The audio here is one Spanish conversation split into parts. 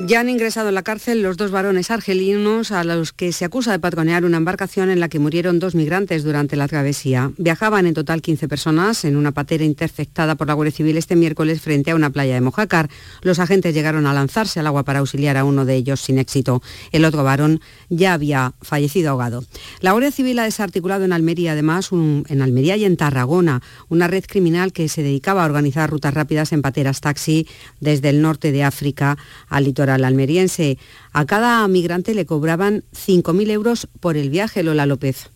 Ya han ingresado en la cárcel los dos varones argelinos a los que se acusa de patronear una embarcación en la que murieron dos migrantes durante la travesía. Viajaban en total 15 personas en una patera interceptada por la Guardia Civil este miércoles frente a una playa de Mojácar. Los agentes llegaron a lanzarse al agua para auxiliar a uno de ellos sin éxito. El otro varón ya había fallecido ahogado. La Guardia Civil ha desarticulado en Almería, además, en Almería y en Tarragona, una red criminal que se dedicaba a organizar rutas rápidas en pateras taxi desde el norte de África al litoral almeriense. A cada migrante le cobraban 5.000 euros por el viaje, Lola López.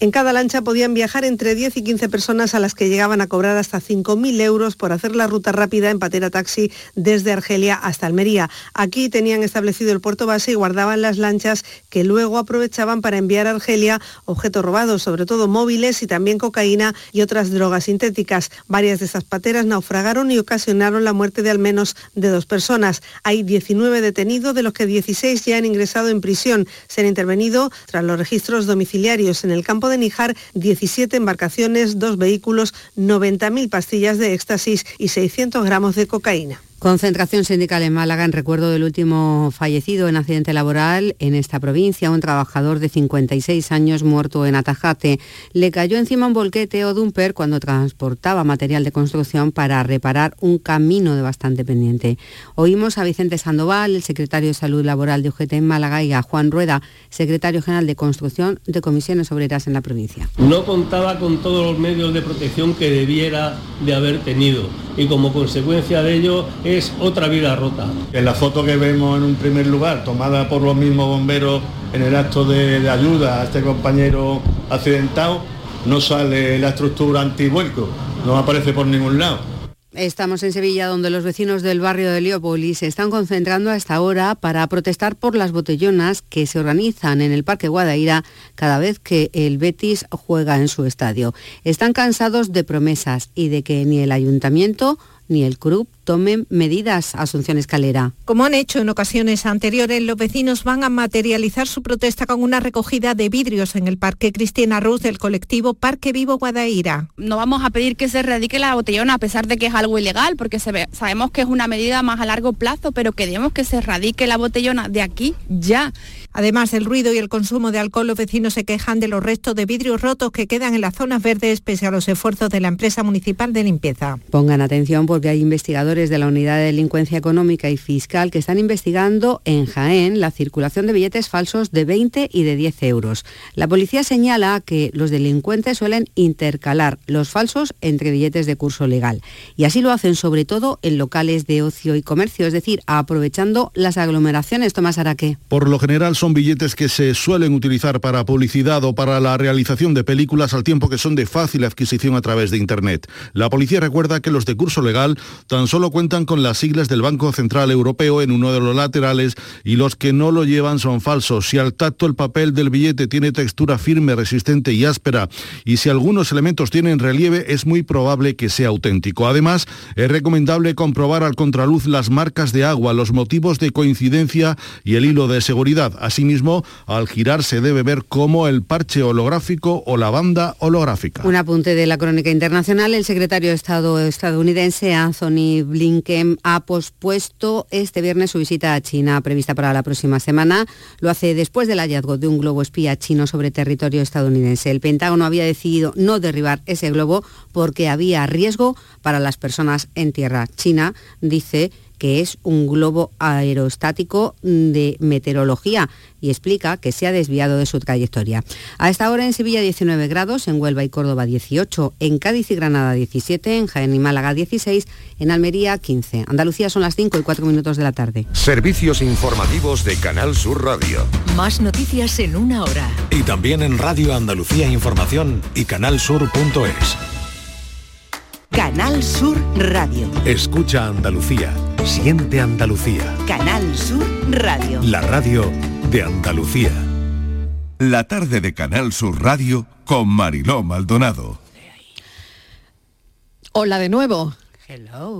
En cada lancha podían viajar entre 10 y 15 personas a las que llegaban a cobrar hasta 5.000 euros por hacer la ruta rápida en patera taxi desde Argelia hasta Almería. Aquí tenían establecido el puerto base y guardaban las lanchas que luego aprovechaban para enviar a Argelia objetos robados, sobre todo móviles y también cocaína y otras drogas sintéticas. Varias de esas pateras naufragaron y ocasionaron la muerte de al menos de dos personas. Hay 19 detenidos, de los que 16 ya han ingresado en prisión. Se han intervenido tras los registros domiciliarios en el campo de Nijar 17 embarcaciones, dos vehículos, 90.000 pastillas de éxtasis y 600 gramos de cocaína. Concentración sindical en Málaga en recuerdo del último fallecido en accidente laboral en esta provincia, un trabajador de 56 años muerto en Atajate. Le cayó encima un volquete o dumper cuando transportaba material de construcción para reparar un camino de bastante pendiente. Oímos a Vicente Sandoval, el secretario de Salud Laboral de UGT en Málaga, y a Juan Rueda, secretario general de Construcción de Comisiones Obreras en la provincia. No contaba con todos los medios de protección que debiera de haber tenido y como consecuencia de ello es otra vida rota. En la foto que vemos en un primer lugar, tomada por los mismos bomberos en el acto de, ayuda a este compañero accidentado, no sale la estructura antivuelco, no aparece por ningún lado. Estamos en Sevilla, donde los vecinos del barrio de Leópolis se están concentrando hasta ahora para protestar por las botellonas que se organizan en el Parque Guadaira cada vez que el Betis juega en su estadio. Están cansados de promesas y de que ni el ayuntamiento ni el CRUP tomen medidas, Asunción Escalera. Como han hecho en ocasiones anteriores, los vecinos van a materializar su protesta con una recogida de vidrios en el Parque Cristina Ruz del colectivo Parque Vivo Guadaira. No vamos a pedir que se erradique la botellona a pesar de que es algo ilegal, porque sabemos que es una medida más a largo plazo, pero queremos que se erradique la botellona de aquí ya. Además del ruido y el consumo de alcohol, los vecinos se quejan de los restos de vidrios rotos que quedan en las zonas verdes pese a los esfuerzos de la empresa municipal de limpieza. Pongan atención porque hay investigadores de la Unidad de Delincuencia Económica y Fiscal que están investigando en Jaén la circulación de billetes falsos de 20 y de 10 euros. La policía señala que los delincuentes suelen intercalar los falsos entre billetes de curso legal y así lo hacen sobre todo en locales de ocio y comercio, es decir, aprovechando las aglomeraciones. Tomás Araque. Por lo general son billetes que se suelen utilizar para publicidad o para la realización de películas al tiempo que son de fácil adquisición a través de Internet. La policía recuerda que los de curso legal tan solo cuentan con las siglas del Banco Central Europeo en uno de los laterales y los que no lo llevan son falsos. Si al tacto el papel del billete tiene textura firme, resistente y áspera y si algunos elementos tienen relieve es muy probable que sea auténtico. Además, es recomendable comprobar al contraluz las marcas de agua, los motivos de coincidencia y el hilo de seguridad. Asimismo, al girar se debe ver cómo el parche holográfico o la banda holográfica. Un apunte de la crónica internacional. El secretario de Estado estadounidense Anthony Blinken ha pospuesto este viernes su visita a China prevista para la próxima semana. Lo hace después del hallazgo de un globo espía chino sobre territorio estadounidense. El Pentágono había decidido no derribar ese globo porque había riesgo para las personas en tierra. China dice que es un globo aerostático de meteorología y explica que se ha desviado de su trayectoria. A esta hora en Sevilla 19 grados, en Huelva y Córdoba 18, en Cádiz y Granada 17, en Jaén y Málaga 16, en Almería 15. Andalucía son las 5 y 4 minutos de la tarde. Servicios informativos de Canal Sur Radio. Más noticias en una hora. Y también en Radio Andalucía Información y canalsur.es. Canal Sur Radio. Escucha Andalucía. Siente Andalucía. Canal Sur Radio. La radio de Andalucía. La tarde de Canal Sur Radio con Mariló Maldonado. Hola de nuevo.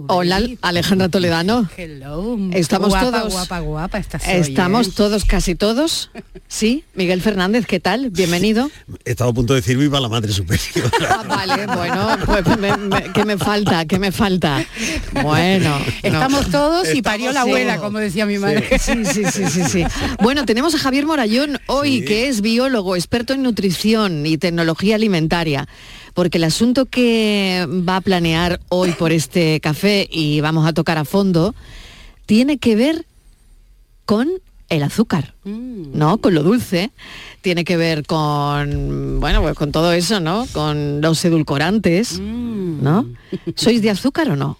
Hola, Alejandra Toledano. Hello. Estamos guapa, todos. Guapa, guapa, estás Estamos todos, casi todos. Sí, Miguel Fernández, ¿qué tal? Bienvenido. He estado a punto de decir viva la madre superior. Ah, vale, bueno, pues me, me- ¿qué me falta? ¿Qué me falta? Bueno. no. Estamos todos y parió la Sí. abuela, como decía mi madre. Sí, sí, sí, sí, sí. Bueno, tenemos a Javier Morayón hoy, que es biólogo, experto en nutrición y tecnología alimentaria. Porque el asunto que va a planear hoy por este café y vamos a tocar a fondo, tiene que ver con el azúcar, ¿no? Con lo dulce. Tiene que ver con, bueno, pues con todo eso, ¿no? Con los edulcorantes, ¿no? ¿Sois de azúcar o no?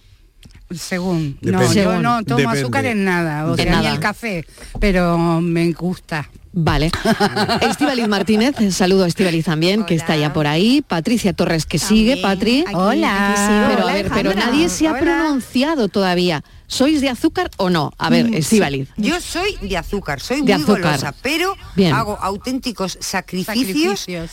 Según. No, yo no tomo Depende. azúcar en nada, o En sea, ni el café, pero me gusta. Vale. Estivaliz Martínez, saludo a Estivaliz también, que está ya por ahí. Patricia Torres, que sigue, Patri. Hola. aquí sigo. Pero a ver, pero nadie se ha pronunciado todavía. ¿Sois de azúcar o no? A ver, Mm, Estivaliz. sí. Yo soy de azúcar, soy De muy azúcar. golosa, pero Bien. hago auténticos sacrificios, Sacrificios.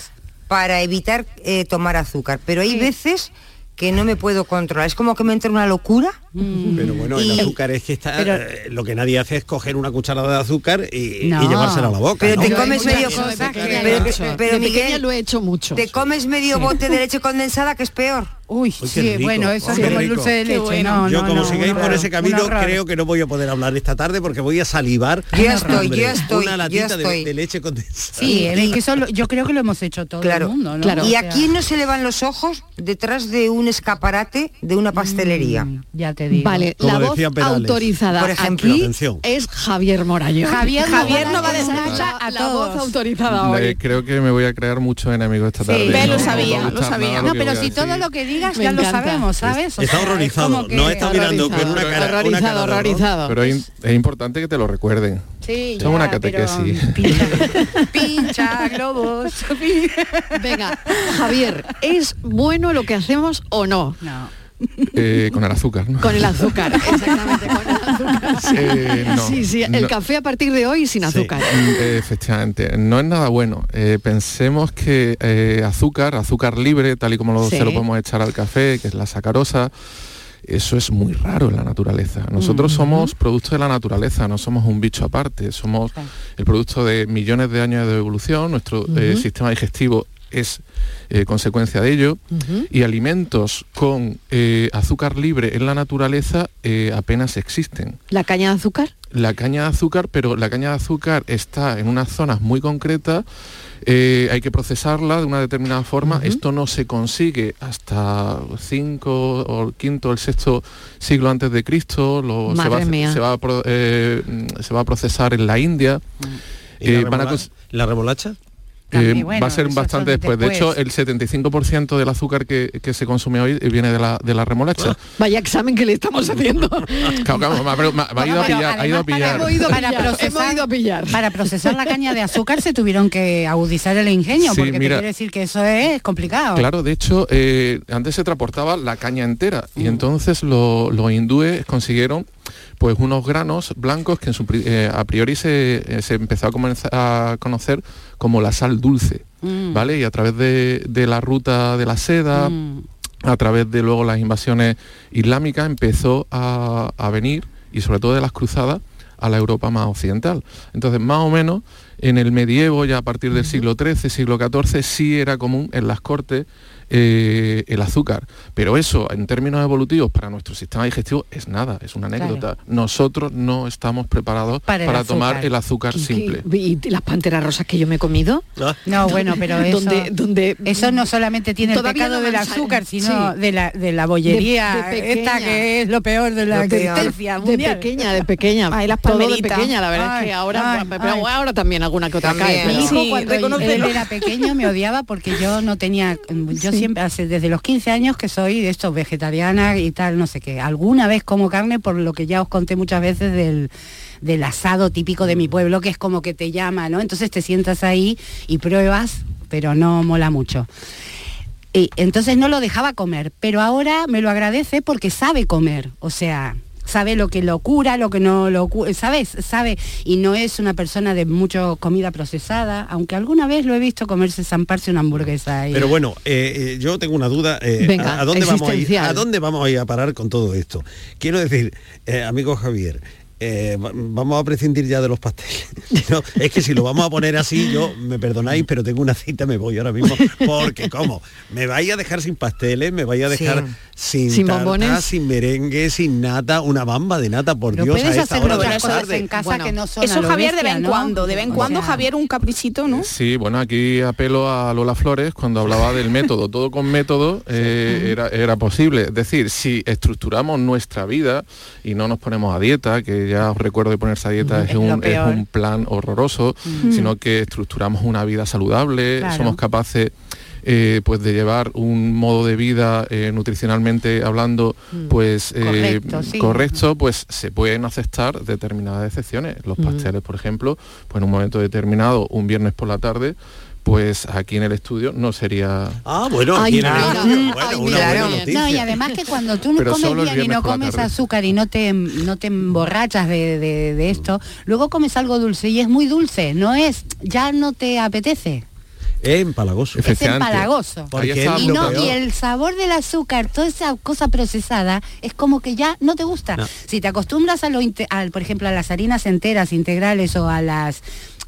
para evitar eh, tomar azúcar. Pero hay veces que no me puedo controlar. Es como que me entra una locura. Pero bueno, el Y- azúcar es que está. pero- eh, lo que nadie hace es coger una cucharada de azúcar y, No. y llevársela a la boca. Pero ¿no? te comes medio cosa. Pero, lo he hecho. pero, De Miguel, lo he hecho mucho. Te comes medio Sí. bote de leche condensada, que es peor. Uy, Uy, qué rico. bueno, eso es como el dulce de leche. bueno. No, Yo no, como no, sigáis por ese camino creo que no voy a poder hablar esta tarde porque voy a salivar. Yo estoy, yo estoy, Una latita de- estoy. De, leche condensada. Sí, es que eso lo- yo creo que lo hemos hecho todo Claro, el mundo, ¿no? claro. O ¿Y sea, a quién no se le van los ojos detrás de un escaparate de una pastelería? Mm, ya te digo. Vale, la voz autorizada Por ejemplo. aquí Atención. es Javier Morayón. Javier, Javier no va a decir descansar a la todos. voz autorizada hoy. Creo que me voy a crear muchos enemigos esta tarde. Lo sabía, lo sabía. No, pero si todo lo que digas Me ya lo sabemos, ¿sabes? O Está sea, es horrorizado. como que- No está mirando con una cara. una Horrorizado, cara de horror. horrorizado. Pero es, es importante que te lo recuerden. Sí, Son una catequesis. Pincha globos. Venga, Javier, ¿es bueno lo que hacemos o no? No. Eh, con el azúcar, ¿no? Con el azúcar, exactamente, con el azúcar. Sí, Eh, no, sí, sí, el no. café a partir de hoy sin azúcar. Mm, eh, Efectivamente, no es nada bueno. Eh, pensemos que azúcar, azúcar libre, tal y como lo- Sí. se lo podemos echar al café, que es la sacarosa, eso es muy raro en la naturaleza. Nosotros somos producto de la naturaleza, no somos un bicho aparte, somos el producto de millones de años de evolución, nuestro sistema digestivo es eh, consecuencia de ello y alimentos con eh, azúcar libre en la naturaleza eh, apenas existen. ¿La caña de azúcar? la caña de azúcar, pero la caña de azúcar está en unas zonas muy concretas, eh, hay que procesarla de una determinada forma, esto no se consigue hasta 5 o el quinto o el sexto siglo antes de Cristo, lo- se, va, se va a pro- se va a procesar en la India. ¿Y la Eh, a ¿La remolacha? Eh, bueno, va a ser bastante después. De hecho, el 75% del azúcar que, que se consume hoy viene de la, de la remolacha. Vaya examen que le estamos haciendo. Claro, claro, me ha- me ha- me ha ido a pillar, ha ido a pillar. Hemos ido a Para procesar- hemos ido a pillar. Para procesar la caña de azúcar se tuvieron que agudizar el ingenio, Sí, porque te mira. quiere decir que eso es complicado. Claro, de hecho, eh, antes se transportaba la caña entera y entonces lo- los hindúes consiguieron pues unos granos blancos que en su pri- eh, a priori se, eh, se empezó a conocer como la sal dulce, Mm. ¿vale? Y a través de, de la ruta de la seda, Mm. a través de luego las invasiones islámicas, empezó a, a venir, y sobre todo de las cruzadas, a la Europa más occidental. Entonces, más o menos, en el medievo, ya a partir del siglo XIII, siglo XIV, sí era común en las cortes eh, el azúcar. Pero eso, en términos evolutivos, para nuestro sistema digestivo, es nada, es una anécdota. Nosotros no estamos preparados Para tomar el azúcar ¿Y- simple. ¿Y, y las panteras rosas que yo me he comido? No, bueno, pero eso, Donde- donde- eso no solamente tiene el pecado no del azúcar, sino sí. de la de la bollería De- de esta pequeña. que es lo peor de la existencia de pequeña, de pequeña. Ay, las Todo de pequeña, la verdad es que ahora, ay, pero ay. ahora también alguna que otra También. cae. Sí, cuando él era pequeño me odiaba porque yo no tenía, yo Siempre hace desde los 15 años que soy de esto vegetariana y tal, no sé qué. Alguna vez como carne por lo que ya os conté muchas veces del del asado típico de mi pueblo que es como que te llama, ¿no? Entonces te sientas ahí y pruebas, pero no mola mucho. Y entonces no lo dejaba comer, pero ahora me lo agradece porque sabe comer, o sea, sabe lo que lo cura, lo que no lo cura, ¿sabes? Sabe, y no es una persona de mucho comida procesada, aunque alguna vez lo he visto comerse zamparse una hamburguesa. y- Pero bueno, eh, eh, yo tengo una duda. eh, Venga, ¿a, dónde vamos a, ir. ¿A dónde vamos a ir a parar con todo esto? Quiero decir, eh, amigo Javier, eh, va- vamos a prescindir ya de los pasteles. No, es que si lo vamos a poner así, yo, me perdonáis, pero tengo una cita, me voy ahora mismo. Porque, ¿cómo? Me vais a dejar sin pasteles, me vais a dejar sin, Sin tarta, bombones. sin merengue, sin nata, una bamba de nata, por Dios, a esta hora de la tarde. Eso Javier de vez en cuando, de vez en cuando Javier un caprichito, ¿no? Sí, bueno, aquí apelo a Lola Flores cuando hablaba del método. Todo con método eh, era, era posible. Es decir, si estructuramos nuestra vida y no nos ponemos a dieta, que ya os recuerdo de ponerse a dieta es, un, es un plan horroroso, Mm. sino que estructuramos una vida saludable, Claro. somos capaces eh, pues de llevar un modo de vida eh, nutricionalmente hablando pues eh, Correcto, sí. correcto, pues se pueden aceptar determinadas excepciones. Los Mm. pasteles, por ejemplo, pues en un momento determinado, un viernes por la tarde, pues aquí en el estudio no sería... Ah, bueno, Ay, aquí en el mira. Ay, bueno, una mira. buena No, noticia. y además que cuando tú no comes bien y no comes azúcar y no te, no te emborrachas de, de- de esto, luego comes algo dulce y es muy dulce, no es, ya no te apetece. Es empalagoso. Es empalagoso. Porque Y, no, y el sabor del azúcar, toda esa cosa procesada, es como que ya no te gusta. No. Si te acostumbras a lo, al, por ejemplo, a las harinas enteras, integrales o a las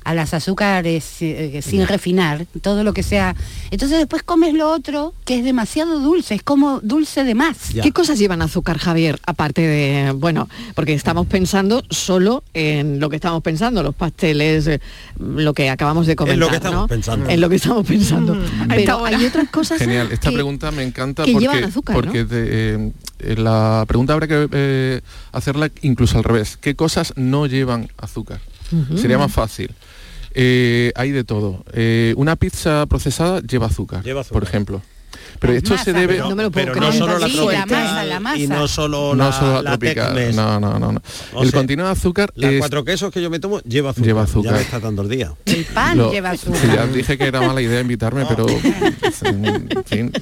a las azúcares eh, sin refinar, todo lo que sea. Entonces después comes lo otro que es demasiado dulce, es como dulce de más. ¿Qué cosas llevan azúcar, Javier? Aparte de, bueno, porque estamos pensando solo en lo que estamos pensando, los pasteles, eh, lo que acabamos de comentar, lo que estamos ¿no? pensando. En lo que estamos pensando. esta Pero hay otras cosas Genial, esta que- pregunta me encanta que porque, llevan azúcar, ¿no? porque de, eh, eh, la pregunta habrá que eh, hacerla incluso al revés. ¿Qué cosas no llevan azúcar? Sería más fácil. Eh, hay de todo. Eh, una pizza procesada lleva azúcar, Lleva azúcar. por ejemplo. Pero esto se debe... Pero, pero no solo la Sí, la tropical masa, la masa. y no solo no la, solo la la tropical, no, no, no, no. El sea, contenido de azúcar Las es... cuatro quesos que yo me tomo lleva azúcar. Lleva azúcar. Ya me está dando el día. El pan Lo- lleva azúcar. Sí, ya dije que era mala idea invitarme, pero... En fin,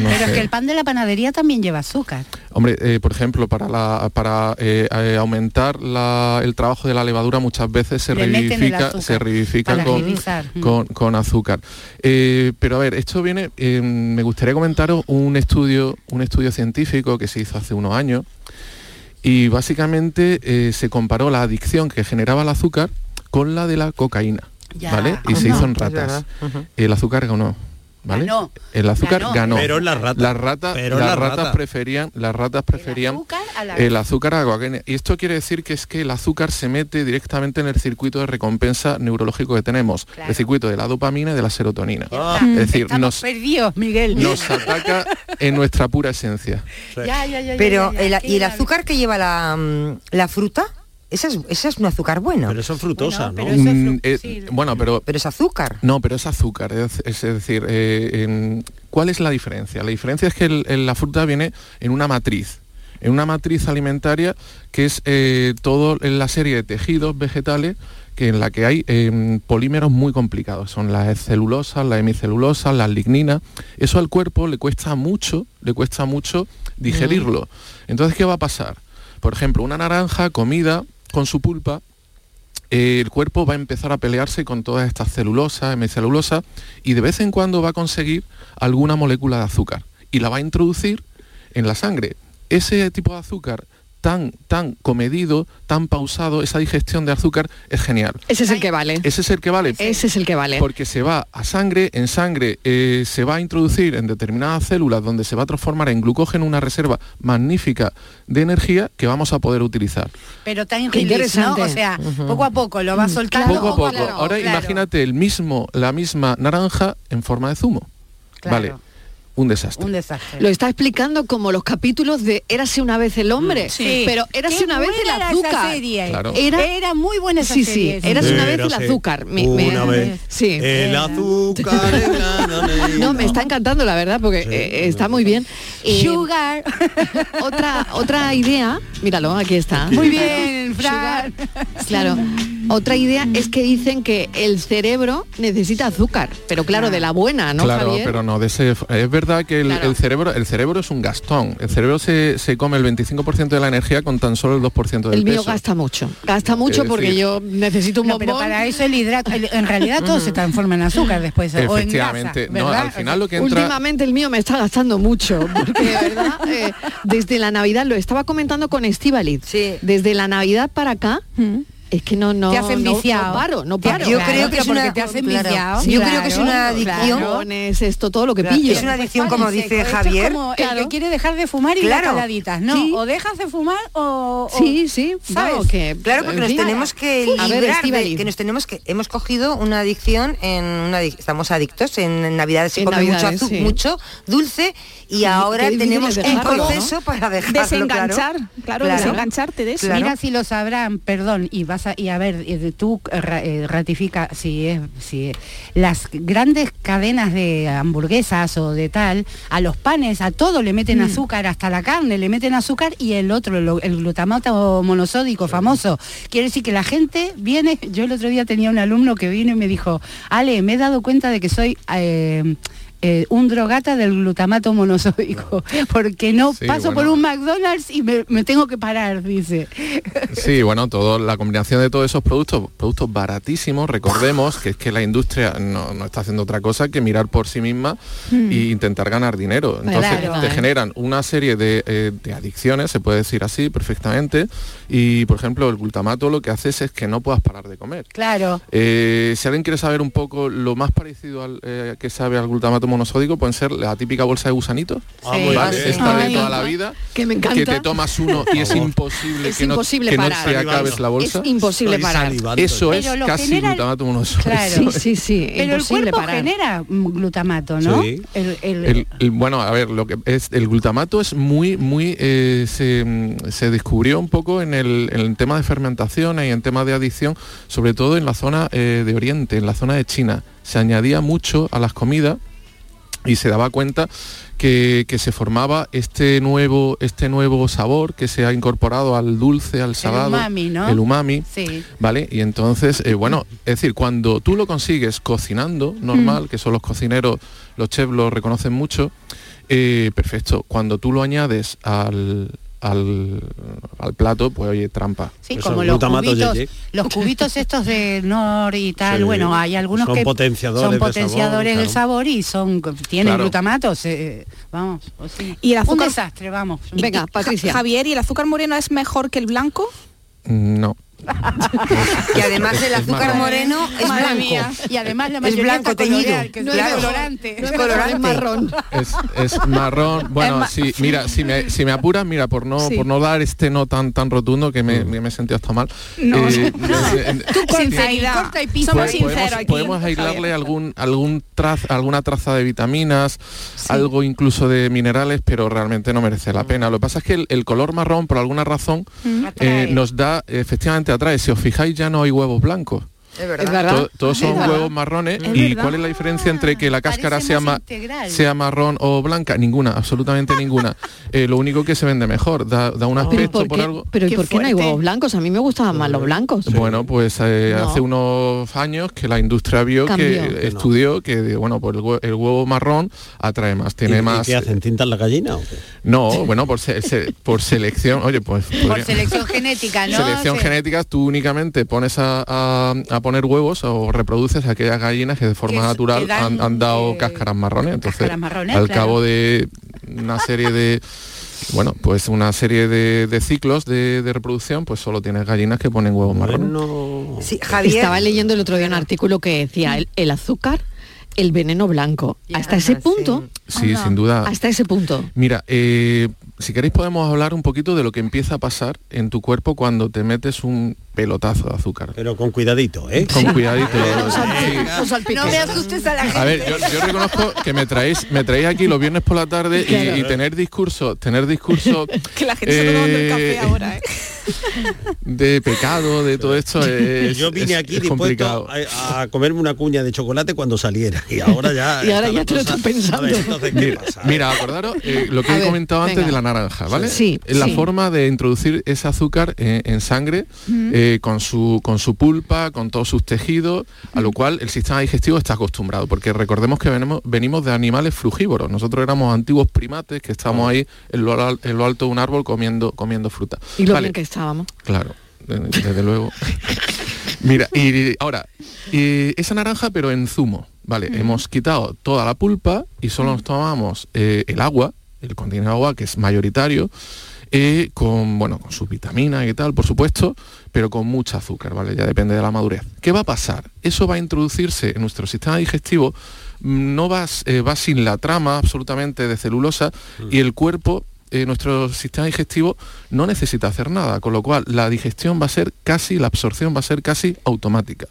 no Pero es sé. que el pan de la panadería también lleva azúcar. Hombre, eh, por ejemplo, para, la, para eh, eh, aumentar la- el trabajo de la levadura muchas veces se Le revivifica, se revivifica con, con, con azúcar. Eh, pero a ver, esto viene, eh, me gustaría comentaros un estudio, un estudio científico que se hizo hace unos años y básicamente eh, se comparó la adicción que generaba el azúcar con la de la cocaína. Ya. ¿Vale? Y se Ajá. hizo en ratas. El azúcar ganó. ¿Vale? Ganó. El azúcar Ganó. ganó. Pero las ratas. Las ratas, Pero las ratas ratas. preferían, las ratas preferían a la- el azúcar a la. Y esto quiere decir que es que el azúcar se mete directamente en el circuito de recompensa neurológico que tenemos, Claro. el circuito de la dopamina y de la serotonina. Ah. Es decir, Estamos nos, perdidos, Miguel. nos ataca en nuestra pura esencia. Ya, ya, ya, ya, Pero ya, ya. el- y el azúcar que lleva la, mm, la fruta, esa es, esa es un azúcar bueno. Pero eso es frutosa, Bueno, ¿no? pero eso es Mm, fru- eh, sí. bueno, pero Pero es azúcar. No, pero es azúcar, es, es decir, eh, ¿cuál es la diferencia? La diferencia es que el- el- la fruta viene en una matriz, en una matriz alimentaria que es eh, toda la serie de tejidos vegetales que en la que hay em, polímeros muy complicados, son las celulosas, las hemicelulosas, las ligninas. Eso al cuerpo le cuesta mucho, le cuesta mucho digerirlo. Entonces, ¿qué va a pasar? Por ejemplo, una naranja comida con su pulpa eh, el cuerpo va a empezar a pelearse con todas estas celulosas, hemicelulosas, y de vez en cuando va a conseguir alguna molécula de azúcar y la va a introducir en la sangre. Ese tipo de azúcar tan, tan comedido, tan pausado, esa digestión de azúcar es genial. Ese es el que vale. Ese es el que vale. Ese es el que vale. Porque se va a sangre, en sangre eh, se va a introducir en determinadas células donde se va a transformar en glucógeno una reserva magnífica de energía que vamos a poder utilizar. Pero Qué release, ¿no? interesante. O sea, poco a poco lo vas soltando. poco a poco. claro, Ahora claro. imagínate el mismo, la misma naranja en forma de zumo. Claro. Vale. Un desastre. Un desastre. Lo está explicando como los capítulos de Érase una vez el hombre, Sí. pero Érase una vez el era azúcar. serie. Claro. Era, Era muy buena esa sí, serie. sí, Érase una vez el azúcar. Me- me- una vez sí. El azúcar. No, me está encantando la verdad porque eh, está muy bien. Eh, Sugar. otra otra idea, míralo, aquí está. Muy bien, Fran. Claro. Otra idea es que dicen que el cerebro necesita azúcar, pero claro, de la buena, ¿no, claro, Javier? pero no, de ese, es verdad que el, Claro. el cerebro el cerebro es un gastón. El cerebro se, se come el 25% de la energía con tan solo el 2% del El mío peso. gasta mucho, gasta mucho Es porque decir- yo necesito un No, pero bombón. para eso el hidrato, el- en realidad todo se transforma en azúcar después o en grasa, no, ¿verdad? al final lo que entra Últimamente el mío me está gastando mucho, porque de verdad, eh, desde la Navidad, lo estaba comentando con Estivaliz, desde la Navidad para acá, es que no, no, Te hacen no- viciado. no paro, no paro. yo Claro, creo que es una- te claro. Yo creo que es una adicción. Es esto, todo lo que pillo. es una adicción, Pues como vale, dice esto es Javier. como el que quiere dejar de fumar y Claro. las caladitas. No, Sí. o dejas de fumar o... o- Sí, sí, ¿sabes? vamos, que- Claro, porque en nos tenemos que A ver, librar de- que nos tenemos que hemos cogido una adicción en una adic- estamos adictos en Navidades se En come mucho, mucho dulce y ahora tenemos un proceso para dejarlo Desenganchar, claro, desengancharte de eso. Mira si lo sabrán, perdón, y vas a, y a ver, tú eh, eh, ratifica si es, si es- las grandes cadenas de hamburguesas o de tal, a los panes, a todo le meten azúcar, hasta la carne le meten azúcar y el otro, lo- el glutamato monosódico famoso. Quiere decir que la gente viene, yo el otro día tenía un alumno que vino y me dijo, Ale, me he dado cuenta de que soy eh, eh, un drogata del glutamato monosódico, porque no Sí, paso por un McDonald's y me, me tengo que parar, dice. Sí, bueno, todo, la combinación de todos esos productos, productos baratísimos, recordemos que es que la industria no, no está haciendo otra cosa que mirar por sí misma Mm. e intentar ganar dinero. Entonces Claro. te generan una serie de, eh, de adicciones, se puede decir así perfectamente, y por ejemplo el glutamato lo que hace es que no puedas parar de comer. Claro. Eh, si alguien quiere saber un poco lo más parecido al eh, que sabe al glutamato monosódico, pueden ser la típica bolsa de gusanitos, Ah, muy ¿vale? bien. esta de toda la vida, que me encanta. que te tomas uno y es imposible Es que no, imposible que no te acabes la bolsa. Es imposible parar. Eso es casi genera- glutamato monosódico. Claro. Sí, sí, sí. Pero el cuerpo parar. genera mm, glutamato, ¿no? Sí. El- el- El- el- bueno, a ver, lo que es el glutamato es muy, muy eh, se, mm, se descubrió un poco en el, en el tema de fermentación y en tema de adicción, sobre todo en la zona eh, de Oriente, en la zona de China. Se añadía mucho a las comidas y se daba cuenta que, que se formaba este nuevo, este nuevo sabor que se ha incorporado al dulce, al salado, umami, ¿no? el umami, Sí. ¿vale? Y entonces, eh, bueno, es decir, cuando tú lo consigues cocinando, normal, Mm. que son los cocineros, los chefs lo reconocen mucho, eh, perfecto. Cuando tú lo añades al, al, al plato, pues oye, trampa. Sí, como los cubitos, los cubitos estos de Nor y tal, Sí. bueno, hay algunos Son que potenciadores son potenciadores sabor, del claro. sabor y son tienen Claro. glutamatos, eh, vamos, o sí. Y el azúcar- un desastre, vamos. Venga, Patricia. Ja- Javier, ¿y el azúcar moreno es mejor que el blanco? No. Y además el azúcar moreno es Madre blanco. mía. Y además la Es mayoría blanco, está teñido. coloreal, que es Claro. colorante. Es colorante. Es marrón. Es, es marrón. Bueno, Es sí, mira, si me, si me apuras, mira, por no, Sí. por no dar este no tan tan rotundo que me, me he sentido hasta mal. No. eh, Tú corta y, Sinceridad. corta y. Pues Somos sinceros podemos, aquí. podemos aislarle algún algún traz, alguna traza de vitaminas, algo incluso de minerales, pero realmente no merece la pena. Lo que pasa es que el, el color marrón, por alguna razón, Mm. eh, nos da, efectivamente atrae. Si os fijáis, ya no hay huevos blancos. Es verdad. Es verdad. To- todos son Es verdad. huevos marrones. Es ¿Y verdad. cuál es la diferencia entre que la cáscara sea, más ma- integral. sea marrón o blanca? Ninguna, absolutamente ninguna. Eh, lo único que se vende mejor, da, da un ¿y aspecto por algo. pero ¿y por qué no hay huevos blancos? A mí me gustaban más los blancos. Bueno, pues eh, No. hace unos años que la industria vio Cambió. que no. estudió que bueno, pues el, hue- el huevo marrón atrae más, ¿Y- tiene y más. qué hacen? ¿Tintan la gallina o qué? No, bueno, por, se- se- por selección, oye, pues Por selección genética, ¿no? Selección Sí. genética, tú únicamente pones a, a- a poner huevos o reproduces a aquellas gallinas que de forma Que natural que dan, han, han dado eh, cáscaras marrones. Entonces, cáscaras marrones, al claro. cabo de una serie de bueno, pues una serie de, de ciclos de, de reproducción, pues solo tienes gallinas que ponen huevos marrones. Bueno, Sí, Javier. Estaba leyendo el otro día un artículo que decía el, el azúcar, el veneno blanco. Ya, hasta ese sí. punto. Sí, Anda. sin duda. Hasta ese punto. Mira, eh, si queréis podemos hablar un poquito de lo que empieza a pasar en tu cuerpo cuando te metes un pelotazo de azúcar. pero con cuidadito, ¿eh? Con cuidadito. No Sí. No me asustes a la gente. A ver, yo, yo reconozco que me traéis, me traéis aquí los viernes por la tarde y- Claro. y, tener discurso, tener discurso Que la gente se está tomando el café eh, ahora, ¿eh? de pecado, de todo esto es, Yo vine aquí es dispuesto complicado. a, a comerme una cuña de chocolate cuando saliera y ahora ya Y ahora ya te lo estás pensando. ver, entonces, ¿qué Mira, pasa? mira, acordaros eh, lo que A he ver, comentado antes venga. de la naranja, ¿vale? Sí, La sí. forma de introducir ese azúcar eh, en sangre eh, con, su, con su pulpa, con todos sus tejidos, a lo cual el sistema digestivo está acostumbrado, porque recordemos que venimos, venimos de animales frugívoros. Nosotros éramos antiguos primates que estábamos ahí en lo, en lo alto de un árbol comiendo, comiendo fruta. Y lo Vale, bien que estábamos. Claro, de- desde luego. Mira, y ahora, y esa naranja pero en zumo, ¿vale? Hemos quitado toda la pulpa y solo nos tomamos eh, el agua, el contenido de agua que es mayoritario, eh, con, bueno, con sus vitaminas y tal, por supuesto, pero con mucha azúcar, ¿vale? Ya depende de la madurez. ¿Qué va a pasar? Eso va a introducirse en nuestro sistema digestivo, mm, no va, eh, va sin la trama absolutamente de celulosa y el cuerpo eh, nuestro sistema digestivo no necesita hacer nada, con lo cual la digestión va a ser casi, la absorción va a ser casi automática.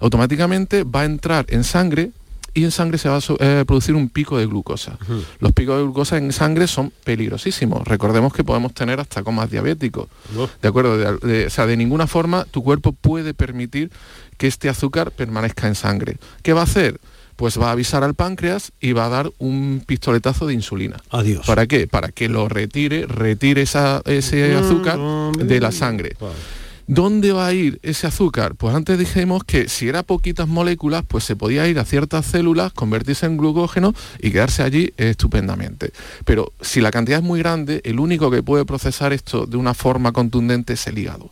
Automáticamente va a entrar en sangre y en sangre se va a eh, producir un pico de glucosa. Los picos de glucosa en sangre son peligrosísimos. Recordemos que podemos tener hasta comas diabéticos. ¿De acuerdo? De- de- o sea, de ninguna forma tu cuerpo puede permitir que este azúcar permanezca en sangre. ¿Qué va a hacer? Pues va a avisar al páncreas y va a dar un pistoletazo de insulina. Adiós. ¿Para qué? Para que lo retire, retire esa- ese azúcar de la sangre. ¿Dónde va a ir ese azúcar? Pues antes dijimos que si era poquitas moléculas, pues se podía ir a ciertas células, convertirse en glucógeno y quedarse allí estupendamente. Pero si la cantidad es muy grande, el único que puede procesar esto de una forma contundente es el hígado.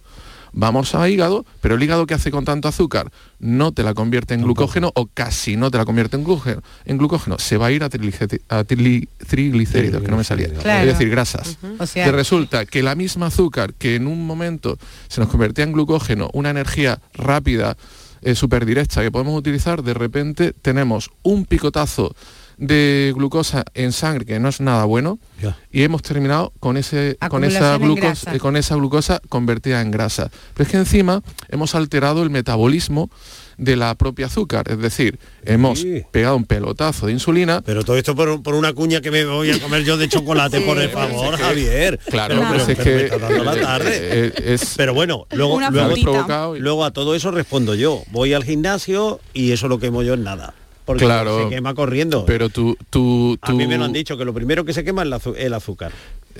Vamos a hígado, pero el hígado que hace con tanto azúcar no te la convierte en glucógeno o casi no te la convierte en glucógeno. En glucógeno se va a ir a, a tri- triglicéridos, que no me salía. Claro. Es decir, grasas. O sea- que resulta que la misma azúcar que en un momento se nos convertía en glucógeno, una energía rápida, eh, súper directa que podemos utilizar, de repente tenemos un picotazo de glucosa en sangre que no es nada bueno y hemos terminado con ese con esa glucosa eh, con esa glucosa convertida en grasa. Pero es que encima hemos alterado el metabolismo de la propia azúcar es decir hemos pegado un pelotazo de insulina. Pero todo esto por, por una cuña que me voy a comer yo de chocolate por el favor Javier. Claro, pero, pero- es pero me que, está dando la tarde. es- pero bueno luego luego, luego a todo eso respondo yo. Voy al gimnasio y eso lo quemo yo en nada porque Claro. se quema corriendo pero tú tú, a mí tú- me lo han dicho que lo primero que se quema es el azúcar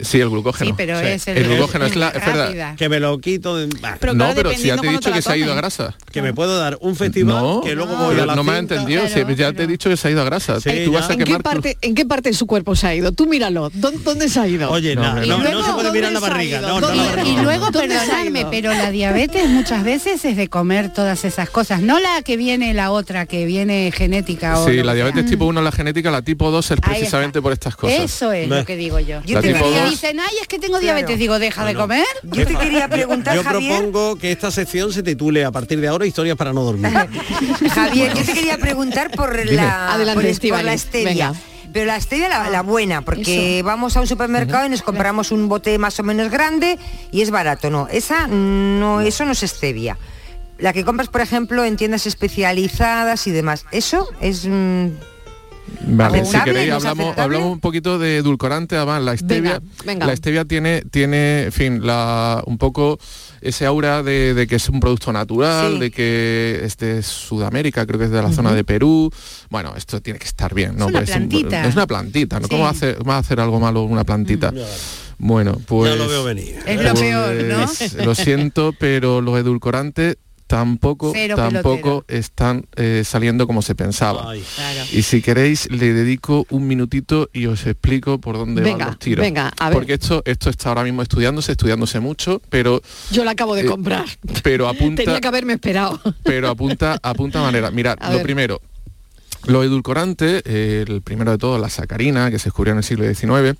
sí el glucógeno Sí, pero es el- el glucógeno es, la, es verdad que me lo quito de... bah, no pero si ya te he dicho que se ha ido a grasa que me puedo dar un festival no, que luego voy pero a la no me cinta. entendido, si ya te he dicho que se ha ido a grasa. Sí, Tú ya. vas a ¿En qué, tu- parte, ¿En qué parte de su cuerpo se ha ido? Tú míralo. ¿Dónde, dónde se ha ido? Oye, No, no, no, no. no se puede ¿Dónde mirar la ha barriga no, no, ¿Dónde- la barriga. Y luego, ¿Dónde se ha perdonadme, pero la diabetes muchas veces es de comer todas esas cosas, no la que viene la otra, que viene genética Sí, la diabetes tipo 1, la genética, la tipo 2 es precisamente por estas cosas. Eso es lo que digo yo. La tipo Y dos- dicen, ay, es que tengo diabetes. Digo, deja de comer. Yo te quería preguntar, yo Javier. propongo que esta sección se titule a partir de ahora historias para no dormir Javier, yo te quería preguntar por Dime. la, Adelante, por, la stevia. venga. Pero la stevia la, la buena, porque vamos a un supermercado y nos compramos un bote más o menos grande y es barato, no. Esa no, eso no es stevia. La que compras, por ejemplo, en tiendas especializadas y demás. Eso es mm, Vale, si queréis ¿No es hablamos, un poquito de edulcorante, además la stevia, Venga, venga. la stevia tiene, tiene, en fin, la, un poco ese aura de, de que es un producto natural, Sí. de que es de Sudamérica, creo que es de la zona de Perú. Bueno, esto tiene que estar bien, ¿no? una Pues plantita. es una plantita, ¿no? Sí. ¿Cómo va a hacer, va a hacer algo malo una plantita? Bueno, pues... ya lo veo venir Es lo peor, ¿no? pues, Lo siento, pero los edulcorantes tampoco, Cero tampoco están eh, saliendo como se pensaba. Ay. Y si queréis, le dedico un minutito y os explico por dónde Venga, van los tiros. venga, a ver. Porque esto, esto está ahora mismo estudiándose, estudiándose mucho, pero, Yo la acabo de Eh, comprar. pero apunta, Tenía que haberme esperado. pero apunta, apunta manera. Mirad, A lo ver. primero, los edulcorantes, eh, el primero de todo, la sacarina, que se descubrió en el siglo XIX,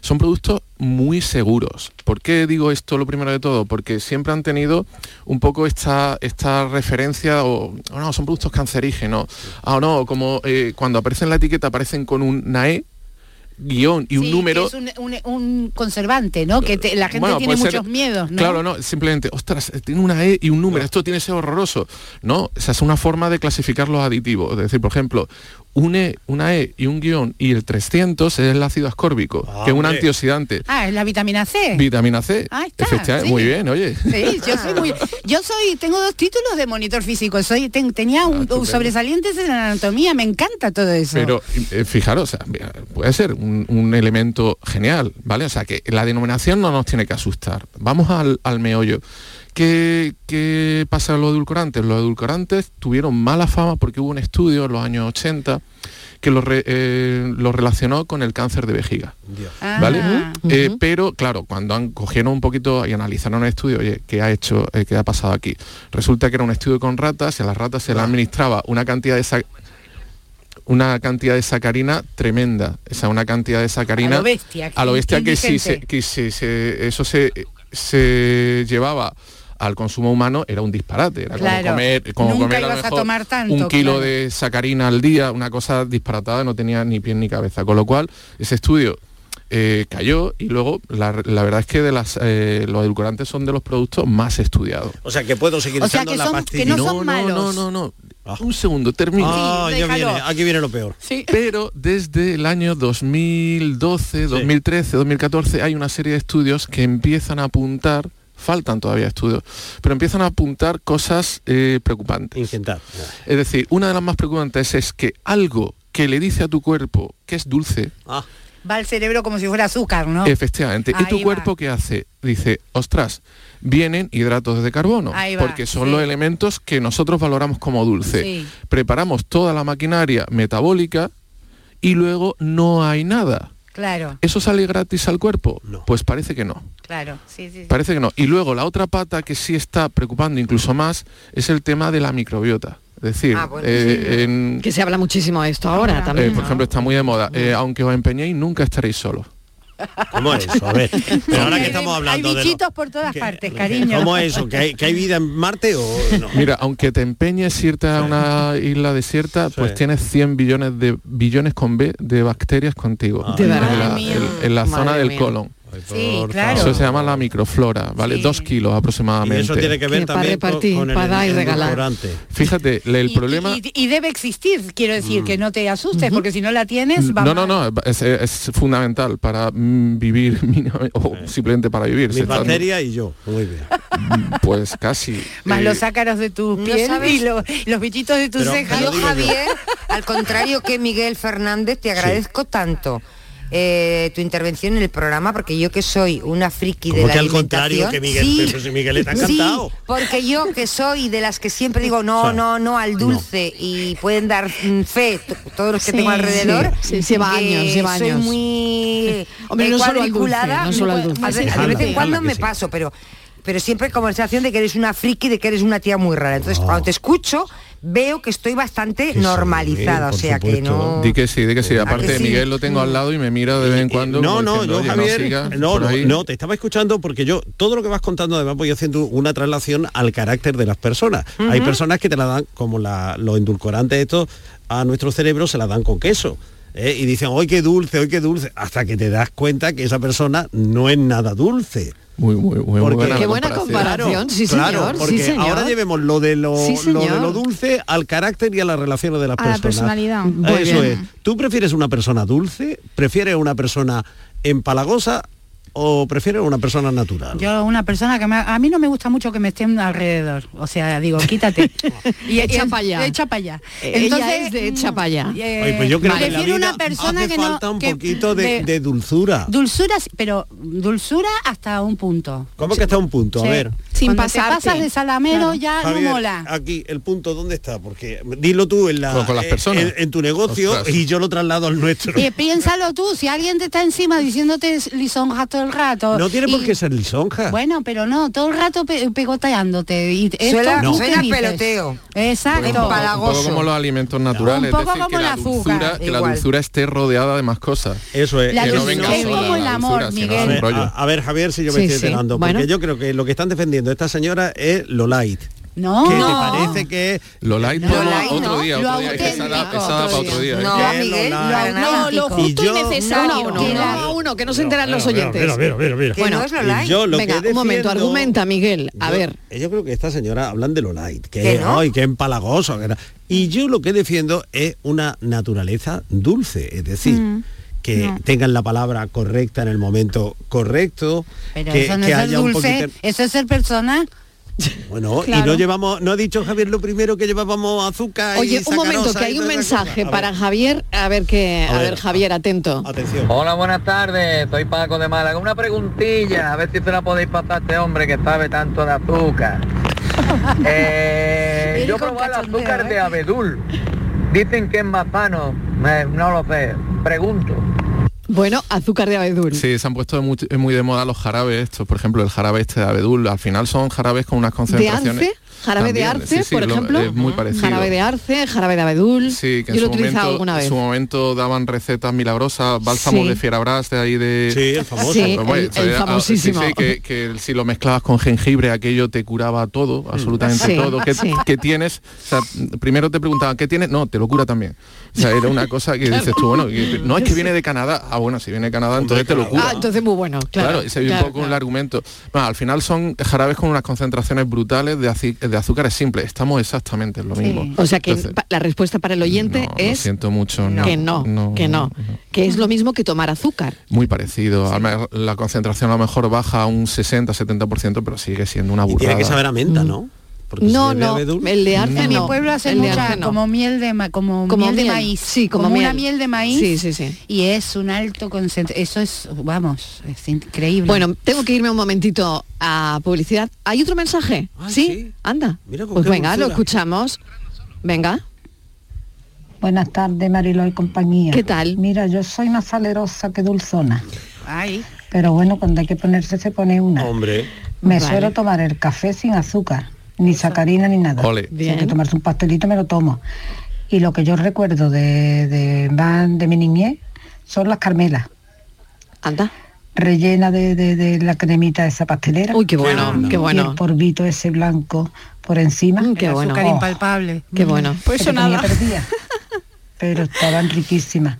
son productos muy seguros. ¿Por qué digo esto lo primero de todo? Porque siempre han tenido un poco esta, esta referencia, o "Oh, no, son productos cancerígenos, ah, no, como eh, cuando aparecen en la etiqueta aparecen con un NAE, guion y un número. Es un, un- un conservante, ¿no? Que te- la gente Bueno, tiene ser- muchos miedos, ¿no? Claro, no, simplemente, ostras, eh, tiene una E y un número, esto tiene que ser horroroso. No, o sea, es una forma de clasificar los aditivos. Es decir, por ejemplo, une una E y un guion y el 300 es el ácido ascórbico, que es un hombre. antioxidante. Ah, es la vitamina C. Vitamina C. Ahí está, sí. Muy bien, oye. Sí, yo soy muy, yo soy, tengo dos títulos de monitor físico, soy, ten- tenía un, estupendo. sobresalientes en anatomía, me encanta todo eso. Pero eh, fijaros, o sea, mira, puede ser un, un elemento genial, ¿vale? O sea, que la denominación no nos tiene que asustar. Vamos al, al meollo. ¿Qué, ¿Qué pasa con los edulcorantes? Los edulcorantes tuvieron mala fama porque hubo un estudio en los años 80 que lo, re- eh, lo relacionó con el cáncer de vejiga. Ah, ¿Vale? ujú. Eh, pero claro, cuando han cogieron un poquito y analizaron el estudio, oye, ¿qué ha hecho, eh, qué ha pasado aquí? Resulta que era un estudio con ratas y a las ratas se le administraba una cantidad de una cantidad de sacarina tremenda, o sea, una cantidad de sacarina A lo bestia, a lo bestia que si, se, que si se- eso se, se llevaba al consumo humano era un disparate, era Claro. como comer, como Nunca comer a lo ibas a mejor tomar tanto, un kilo claro. de sacarina al día, una cosa disparatada, no tenía ni pie ni cabeza. Con lo cual, ese estudio eh, cayó y luego la, la verdad es que de las, eh, los edulcorantes son de los productos más estudiados. O sea que puedo seguir O sea, que la son- pastilla. que no son malos. No, no, no. Un segundo, termino. Ah, Sí, ya déjalo. viene, aquí viene lo peor. Pero desde el año 2012, 2013, 2014 hay una serie de estudios que empiezan a apuntar, faltan todavía estudios, pero empiezan a apuntar cosas eh, preocupantes. Intentar. Es decir, una de las más preocupantes es que algo que le dice a tu cuerpo que es dulce, Ah, Va al cerebro como si fuera azúcar, ¿no? efectivamente, y tu va. cuerpo qué hace? Dice, ostras, vienen hidratos de carbono, Ahí va, porque son sí. los elementos que nosotros valoramos como dulce. Sí. Preparamos toda la maquinaria metabólica y luego no hay nada. Claro, ¿Eso sale gratis al cuerpo? Pues parece que no. claro, sí, sí. sí. Parece que no. Y luego la otra pata que sí está preocupando incluso más es el tema de la microbiota. Es decir, Ah, bueno, eh, sí. en- Que se habla muchísimo de esto ahora eh, también. por ejemplo, está muy de moda. Eh, aunque os empeñéis, nunca estaréis solos. ¿Cómo es eso? A ver, pero ahora que estamos hablando Hay de... lo- bichitos por todas partes, cariño. ¿Cómo es eso? ¿Que hay, que hay vida en Marte o no? Mira, aunque te empeñes irte a una isla desierta, pues tienes 100 billones de billones con B de bacterias contigo. De en, verdad. la, en- en la Madre zona del mía. colon. Sí, claro. Eso se llama la microflora, ¿vale? Dos kilos Y aproximadamente. eso tiene que ver Que también con, repartir, con el, para dar y el regalar. Fíjate, el Y- problema... y, y debe existir, quiero decir, que no te asustes, porque si no la tienes, va No, no, no, es, es fundamental para mm, vivir o simplemente para vivir. Mi bacteria y yo. Muy bien. Pues casi. Más Eh, los ácaros de tu ¿no piel sabes? y lo- los bichitos de tus cejas. Yo. Javier, al contrario que Miguel Fernández, te agradezco tanto eh, tu intervención en el programa, porque yo que soy una friki de ¿Cómo la que al contrario que Miguel? Sí, Pero si Miguel está sí, encantado. porque yo que soy de las que siempre digo no, O sea, no, no al dulce y pueden dar mm, fe todos los que Sí, tengo alrededor. sí, sí, lleva años, lleva soy años. muy Hombre, eh, no solo al dulce, cuadriculada, no solo al muy- dulce. a ver, Sí, de vez en cuando me sí. paso, pero pero siempre como la sensación de que eres una friki, de que eres una tía muy rara. Entonces, cuando te escucho, veo que estoy bastante sí, normalizada, o sea que no... Di que sí, di que sí. Aparte, que sí? Miguel lo tengo al lado y me mira de vez en cuando. No, no, yo "Oye, Javier, no, no, ahí". no, te estaba escuchando porque yo todo lo que vas contando además voy haciendo una traslación al carácter de las personas. Hay personas que te la dan como la- los endulcorantes estos a nuestro cerebro se la dan con queso. ¿Eh? Y dicen, hoy qué dulce, hoy qué dulce, hasta que te das cuenta que esa persona no es nada dulce. Muy, muy, muy Porque- buena Qué buena comparación. comparación, sí claro, señor, porque sí señor. ahora llevemos lo de lo, Sí, lo de lo dulce al carácter y a las relaciones de las A la personas. personalidad. Muy Eso bien. es. ¿Tú prefieres una persona dulce? ¿Prefieres una persona empalagosa o prefieres una persona natural? Yo una persona que me, a mí no me gusta mucho que me estén alrededor, o sea, digo, quítate. y Echa y- pa' allá. Echa para allá. Ella es de echa mm, pa' allá. eh, Oye, pues yo creo que en la prefiero vida una persona hace que no falta un que- poquito de, de dulzura. dulzura, pero dulzura hasta un punto. ¿Cómo que está un punto? Sí. A ver. Sin te pasas de salamero Claro. ya Javier, no mola. aquí el punto dónde está porque dilo tú en la Con- con las eh, personas. en, en tu negocio Ostras. y yo lo traslado al nuestro Y piénsalo tú, si alguien te está encima diciéndote lisonja todo el rato. no tiene por qué ser lisonja Bueno, pero no, todo el rato pe- pegoteándote. Y Suena, tú suena peloteo. Exacto. Un poco como los alimentos naturales, Un es poco decir, como la, la dulzura, azúcar, que la dulzura esté rodeada de más cosas. eso es La que no venga es como el amor, dulzura, Miguel. a ver, a- Javier si yo me Sí, estoy sí. enterando Bueno. porque yo creo que lo que están defendiendo esta señora es lo light No. que te No. parece que Lo light, Lo podemos- light, otro no. día, Lo otro día, que esa da, auténtico. esa da para otro día. ¿eh? No, Miguel, nada. lo Y justo yo- y necesario. Uno a uno, que no se enteran los oyentes. mira, mira, mira, mira. Que no es lo light. yo lo Venga, que un momento, defiendo- argumenta, Miguel. A Yo- ver. Yo creo que esta señora hablan de lo light, que, ¿Que es, no? ay, que empalagoso. que Y yo lo que defiendo es una naturaleza dulce, es decir, Mm, que no. tengan la palabra correcta en el momento correcto, Pero que, eso no que es ser haya un dulce, poquito... eso es ser persona. Bueno, y no llevamos, no ha dicho Javier lo primero que llevábamos azúcar Oye, y un momento, que hay un mensaje para Javier. A ver qué. A A ver, ver. Javier, atento. Atención. Hola, buenas tardes. Soy Paco de Málaga. Una preguntilla, a ver si se la podéis pasar a este hombre que sabe tanto de azúcar. Eh, yo probé el azúcar ¿eh? de abedul. Dicen que es más sano. Me- no lo sé. Pregunto. Bueno, azúcar de abedul. Sí, se han puesto muy, muy de moda los jarabes estos, por ejemplo, el jarabe este de abedul, al final son jarabes con unas ¿De concentraciones... arce? ¿Jarabe de arce, sí, sí, por lo- ejemplo? es muy parecido. Jarabe de arce, jarabe de abedul. Sí, que Yo en lo he su, utilizado momento, alguna en vez. su momento daban recetas milagrosas, bálsamos Sí. de fierabras de ahí de... Sí, el famoso. Sí, Pues el- ah, famosísimo. sí, sí, que, que si lo mezclabas con jengibre aquello te curaba todo, absolutamente Sí, todo. ¿Qué, sí. qué tienes? O sea, primero te preguntaban, ¿qué tienes? No, te lo cura también. O sea, era una cosa que dices tú, bueno, que- no es que viene de Canadá. Ah, bueno, si viene de Canadá, entonces te lo cura. Ah, entonces muy bueno, claro. Claro, ese es claro, un poco el claro. argumento. Bueno, al final son jarabes con unas concentraciones brutales de, de azúcares simples. Estamos exactamente en lo mismo. O sea que Entonces, la respuesta para el oyente no, lo es siento mucho. que no, que no, que es lo mismo que tomar azúcar. Muy parecido. La concentración a lo mejor baja a un 60-70%, pero sigue siendo una Y burrada. tiene que saber a menta, ¿no? Porque No, no, abedul- el de arce En mi pueblo el de mucha, no. como miel de ma- como, Como miel, de miel, maíz. sí, como una miel. miel de maíz. Sí, sí, sí. Y es un alto concentración. Eso es, vamos, es increíble. Bueno, tengo que irme un momentito a publicidad. ¿Hay otro mensaje? Ah, ¿Sí? sí. Anda. Mira Pues venga, lo escuchamos. Venga. Buenas tardes, Marilo y compañía. ¿Qué tal? Mira, yo soy más salerosa que dulzona, Ay, pero bueno, cuando hay que ponerse se pone una. Hombre, Me Vale. suelo tomar el café sin azúcar, ni sacarina ni nada. Ole. Si hay que tomarse un pastelito me lo tomo. Y lo que yo recuerdo de, de, de mi niñez son las carmelas, Anda. rellenas de, de- de la cremita de esa pastelera. Uy, qué bueno, Y qué el bueno. polvito ese blanco por encima. Mm, qué el bueno. azúcar Oh. impalpable. Qué bueno. Pues eso nada. pero estaban riquísimas.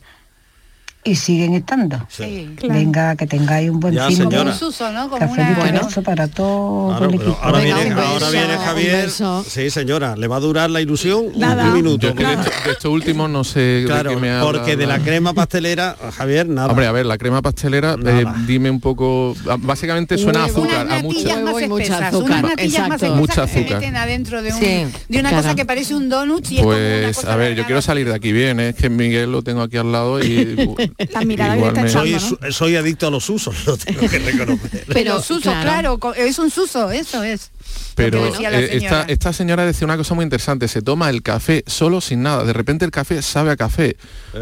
Y siguen estando. Sí, Venga, que tengáis un buen Ya, fin de Como señora. un suso, ¿no? Como Café una... Bueno. para todo Claro, el equipo. ahora, Venga, viene, ahora Javier. Sí, señora, le va a durar la ilusión Nada. un minuto. De, esto, de esto último no sé Claro, de qué me habla, porque de la crema pastelera, Javier, nada. Hombre, a ver, la crema pastelera, eh, dime un poco... ah, Básicamente suena a azúcar, a mucho... natillas más Huevo y mucha azúcar, exacto. Mucha azúcar. adentro de, un- Sí. de una cosa que parece un donut y es como una Pues cosa a ver, yo quiero salir de aquí bien, ¿eh? es que Miguel lo tengo aquí al lado y La mirada que le igual está me- echando. soy, adicto a los usos, lo tengo que reconocer. Pero suso, claro. es un suso, eso es. Pero decía la eh, esta, señora. esta señora decía una cosa muy interesante, se toma el café solo sin nada, de repente el café sabe a café.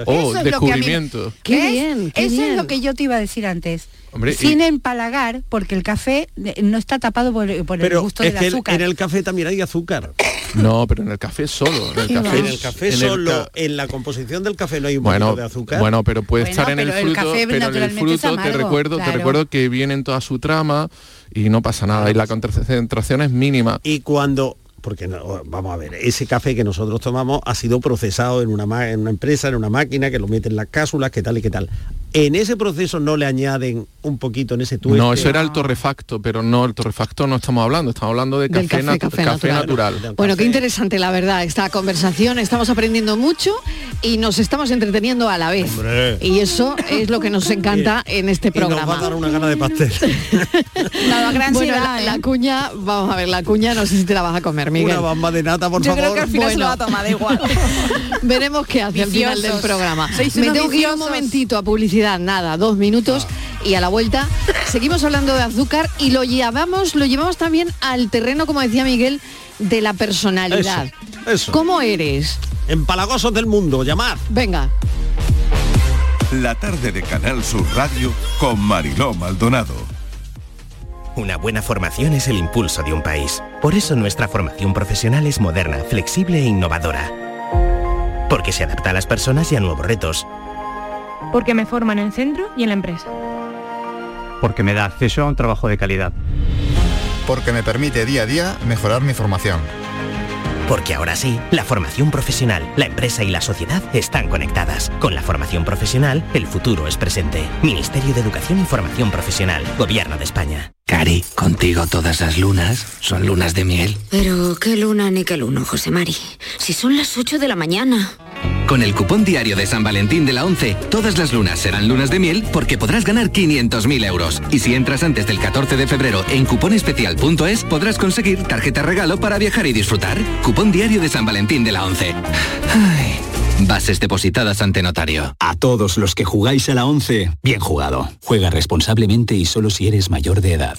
Oh, Eso es lo que a mí- descubrimiento. Qué ¿Ves? bien, qué Eso bien. es lo que yo te iba a decir antes. Hombre, Sin y- empalagar, porque el café eh, no está tapado por, por el Pero gusto es del que el- azúcar. en el café también hay azúcar. No, pero en el café solo. En el café, va. En el café en el solo, ca- en la composición del café no hay un bueno, poquito de azúcar. bueno, pero puede Bueno, estar en el pero el fruto, café pero en el fruto te recuerdo, te recuerdo que viene en toda su trama y no pasa nada y la concentración es mínima. y cuando porque no, vamos a ver, ese café que nosotros tomamos ha sido procesado en una, en una empresa, en una máquina, que lo meten en las cápsulas, que tal y que tal. En ese proceso no le añaden un poquito en ese tueste. No, eso era el torrefacto, pero no, el torrefacto no estamos hablando, estamos hablando de café, café, natu- café café natural. natural. Bueno, qué interesante la verdad esta conversación, estamos aprendiendo mucho y nos estamos entreteniendo a la vez. Hombre. Y eso es lo que nos encanta en este Y nos va a programa. dar una gana de pastel. Nada, gran Bueno, ansiedad, la, ¿eh? la cuña, vamos a ver, la cuña no sé si te la vas a comer, Miguel. una bamba de nata, por Yo favor. creo que al final se lo va a tomar, da igual. Veremos qué hace al final del Viciosos. programa. Me tengo que ir un viciosos. momentito a publicidad, nada, dos minutos y a la vuelta seguimos hablando de azúcar y lo llevamos, lo llevamos también al terreno, como decía Miguel, de la personalidad. Eso, eso. ¿Cómo eres? Empalagosos del mundo, llamad. Venga. La tarde de Canal Sur Radio con Mariló Maldonado. Una buena formación es el impulso de un país. Por eso nuestra formación profesional es moderna, flexible e innovadora. Porque se adapta a las personas y a nuevos retos. Porque me forman en el centro y en la empresa. porque me da acceso a un trabajo de calidad. Porque me permite día a día mejorar mi formación. Porque ahora sí, la formación profesional, la empresa y la sociedad están conectadas. Con la formación profesional, el futuro es presente. Ministerio de Educación y Formación Profesional, Gobierno de España. Cari, contigo todas las lunas son lunas de miel. Pero qué luna ni qué luno, José Mari. Si son las 8 de la mañana. Con el cupón diario de San Valentín de la 11, todas las lunas serán lunas de miel porque podrás ganar 500.000 euros. Y si entras antes del 14 de febrero en cuponespecial.es, podrás conseguir tarjeta regalo para viajar y disfrutar. Cupón diario de San Valentín de la 11. Ay, bases depositadas ante notario. A todos los que jugáis a la 11, bien jugado. Juega responsablemente y solo si eres mayor de edad.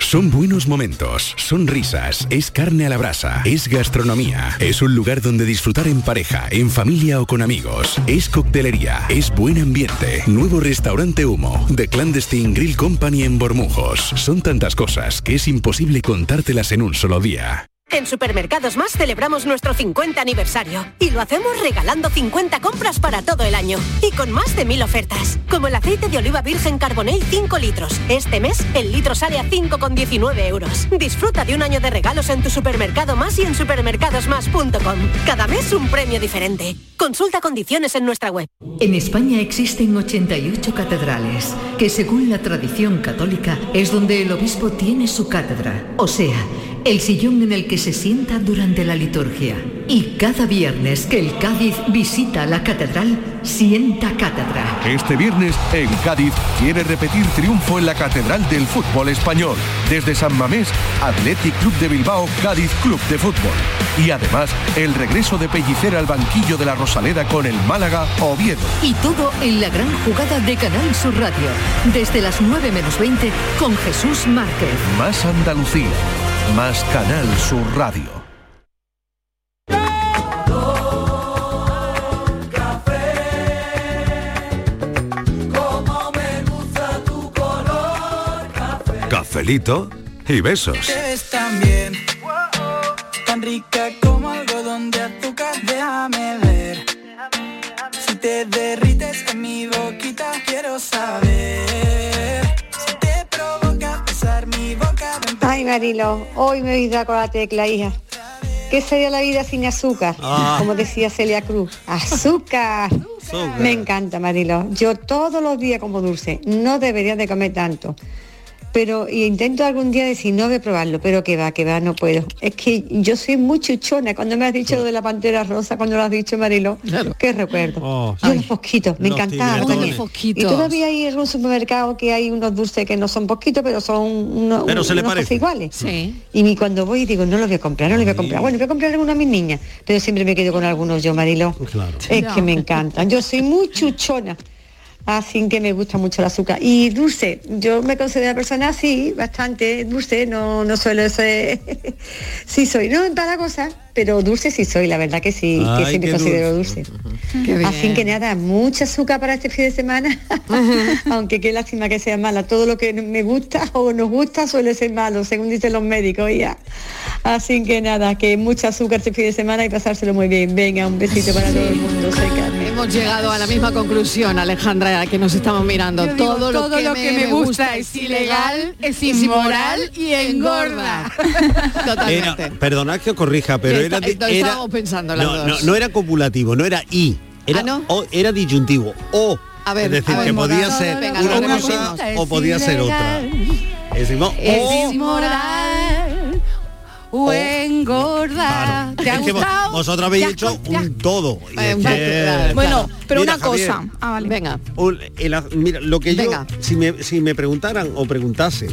Son buenos momentos, son risas, es carne a la brasa, es gastronomía, es un lugar donde disfrutar en pareja, en familia o con amigos, es coctelería, es buen ambiente, nuevo restaurante Humo, The Clandestine Grill Company en Bormujos. Son tantas cosas que es imposible contártelas en un solo día. En Supermercados Más celebramos nuestro 50 aniversario y lo hacemos regalando 50 compras para todo el año y con más de mil ofertas, como el aceite de oliva virgen Carbonell 5 litros. Este mes el litro sale a 5,19 euros. Disfruta de un año de regalos en tu supermercado más y en supermercadosmás.com. Cada mes un premio diferente. Consulta condiciones en nuestra web. En España existen 88 catedrales, que según la tradición católica es donde el obispo tiene su cátedra, o sea, el sillón en el que se sienta durante la liturgia. Y cada viernes que el Cádiz visita la catedral, sienta cátedra. Este viernes, en Cádiz, quiere repetir triunfo en la Catedral del Fútbol Español. Desde San Mamés, Athletic Club de Bilbao, Cádiz Club de Fútbol. Y además, el regreso de Pellicer al banquillo de la Rosaleda con el Málaga Oviedo. Y todo en la gran jugada de Canal Sur Radio. Desde las 9 menos 20 con Jesús Márquez. Más Andalucía, más Canal Sur Radio. Cafelito y besos. Es tan bien, tan rica como algodón de azúcar, déjame ver. Si te derrites Marilo, hoy me he oído con la tecla, hija. ¿Qué sería la vida sin azúcar? Ah. Como decía Celia Cruz. ¡Azúcar! Me encanta, Marilo. Yo todos los días como dulce. No debería de comer tanto. Pero y intento algún día decir, no voy a probarlo, pero que va, que va, no puedo. Es que yo soy muy chuchona. Cuando me has dicho lo de la pantera rosa, cuando lo has dicho, Marilo, qué recuerdo. Oh, yo los fosquitos, me los encantaban también. Y todavía hay en un supermercado que hay unos dulces que no son poquitos, pero son unos, Pero se le unos parece. cosas iguales. Y mi- cuando voy digo, no lo voy a comprar, no lo voy a comprar. Bueno, voy a comprar alguno a mis niñas, pero siempre me quedo con algunos yo, Marilo. Es que me encantan. Yo soy muy chuchona. Así que me gusta mucho el azúcar. Y dulce, yo me considero una persona así, bastante dulce, no, no suelo ser... sí soy, no en para cosas, pero dulce sí soy, la verdad que sí, que sí me considero dulce. Qué Así que nada, mucha azúcar para este fin de semana, aunque qué lástima que sea mala. Todo lo que me gusta o nos gusta suele ser malo, según dicen los médicos ya. Así que nada, que mucha azúcar este fin de semana y pasárselo muy bien. Venga, un besito para todo el mundo. Soy Carmen. Hemos llegado a la misma conclusión, Alejandra, que nos estamos mirando. Digo, todo, todo lo que me gusta es ilegal, es inmoral y engorda. Totalmente. Era, perdonad que os corrija, pero Está- era, estábamos pensando las no, dos. no, no era copulativo, no era i, era ¿Ah, no? o, era disyuntivo o. A ver, es decir, a ver, que podía ser una cosa o podía ser otra. Es o- inmoral o engorda. ¿Te ha es que vos- gustado? vosotros habéis Ya, hecho ya. un todo. Eh, un que- Bueno, claro. pero Mira, una Javier, cosa. Ah, vale. Venga. un- el az- mira, lo que yo, Venga. si me, si me preguntaran o preguntasen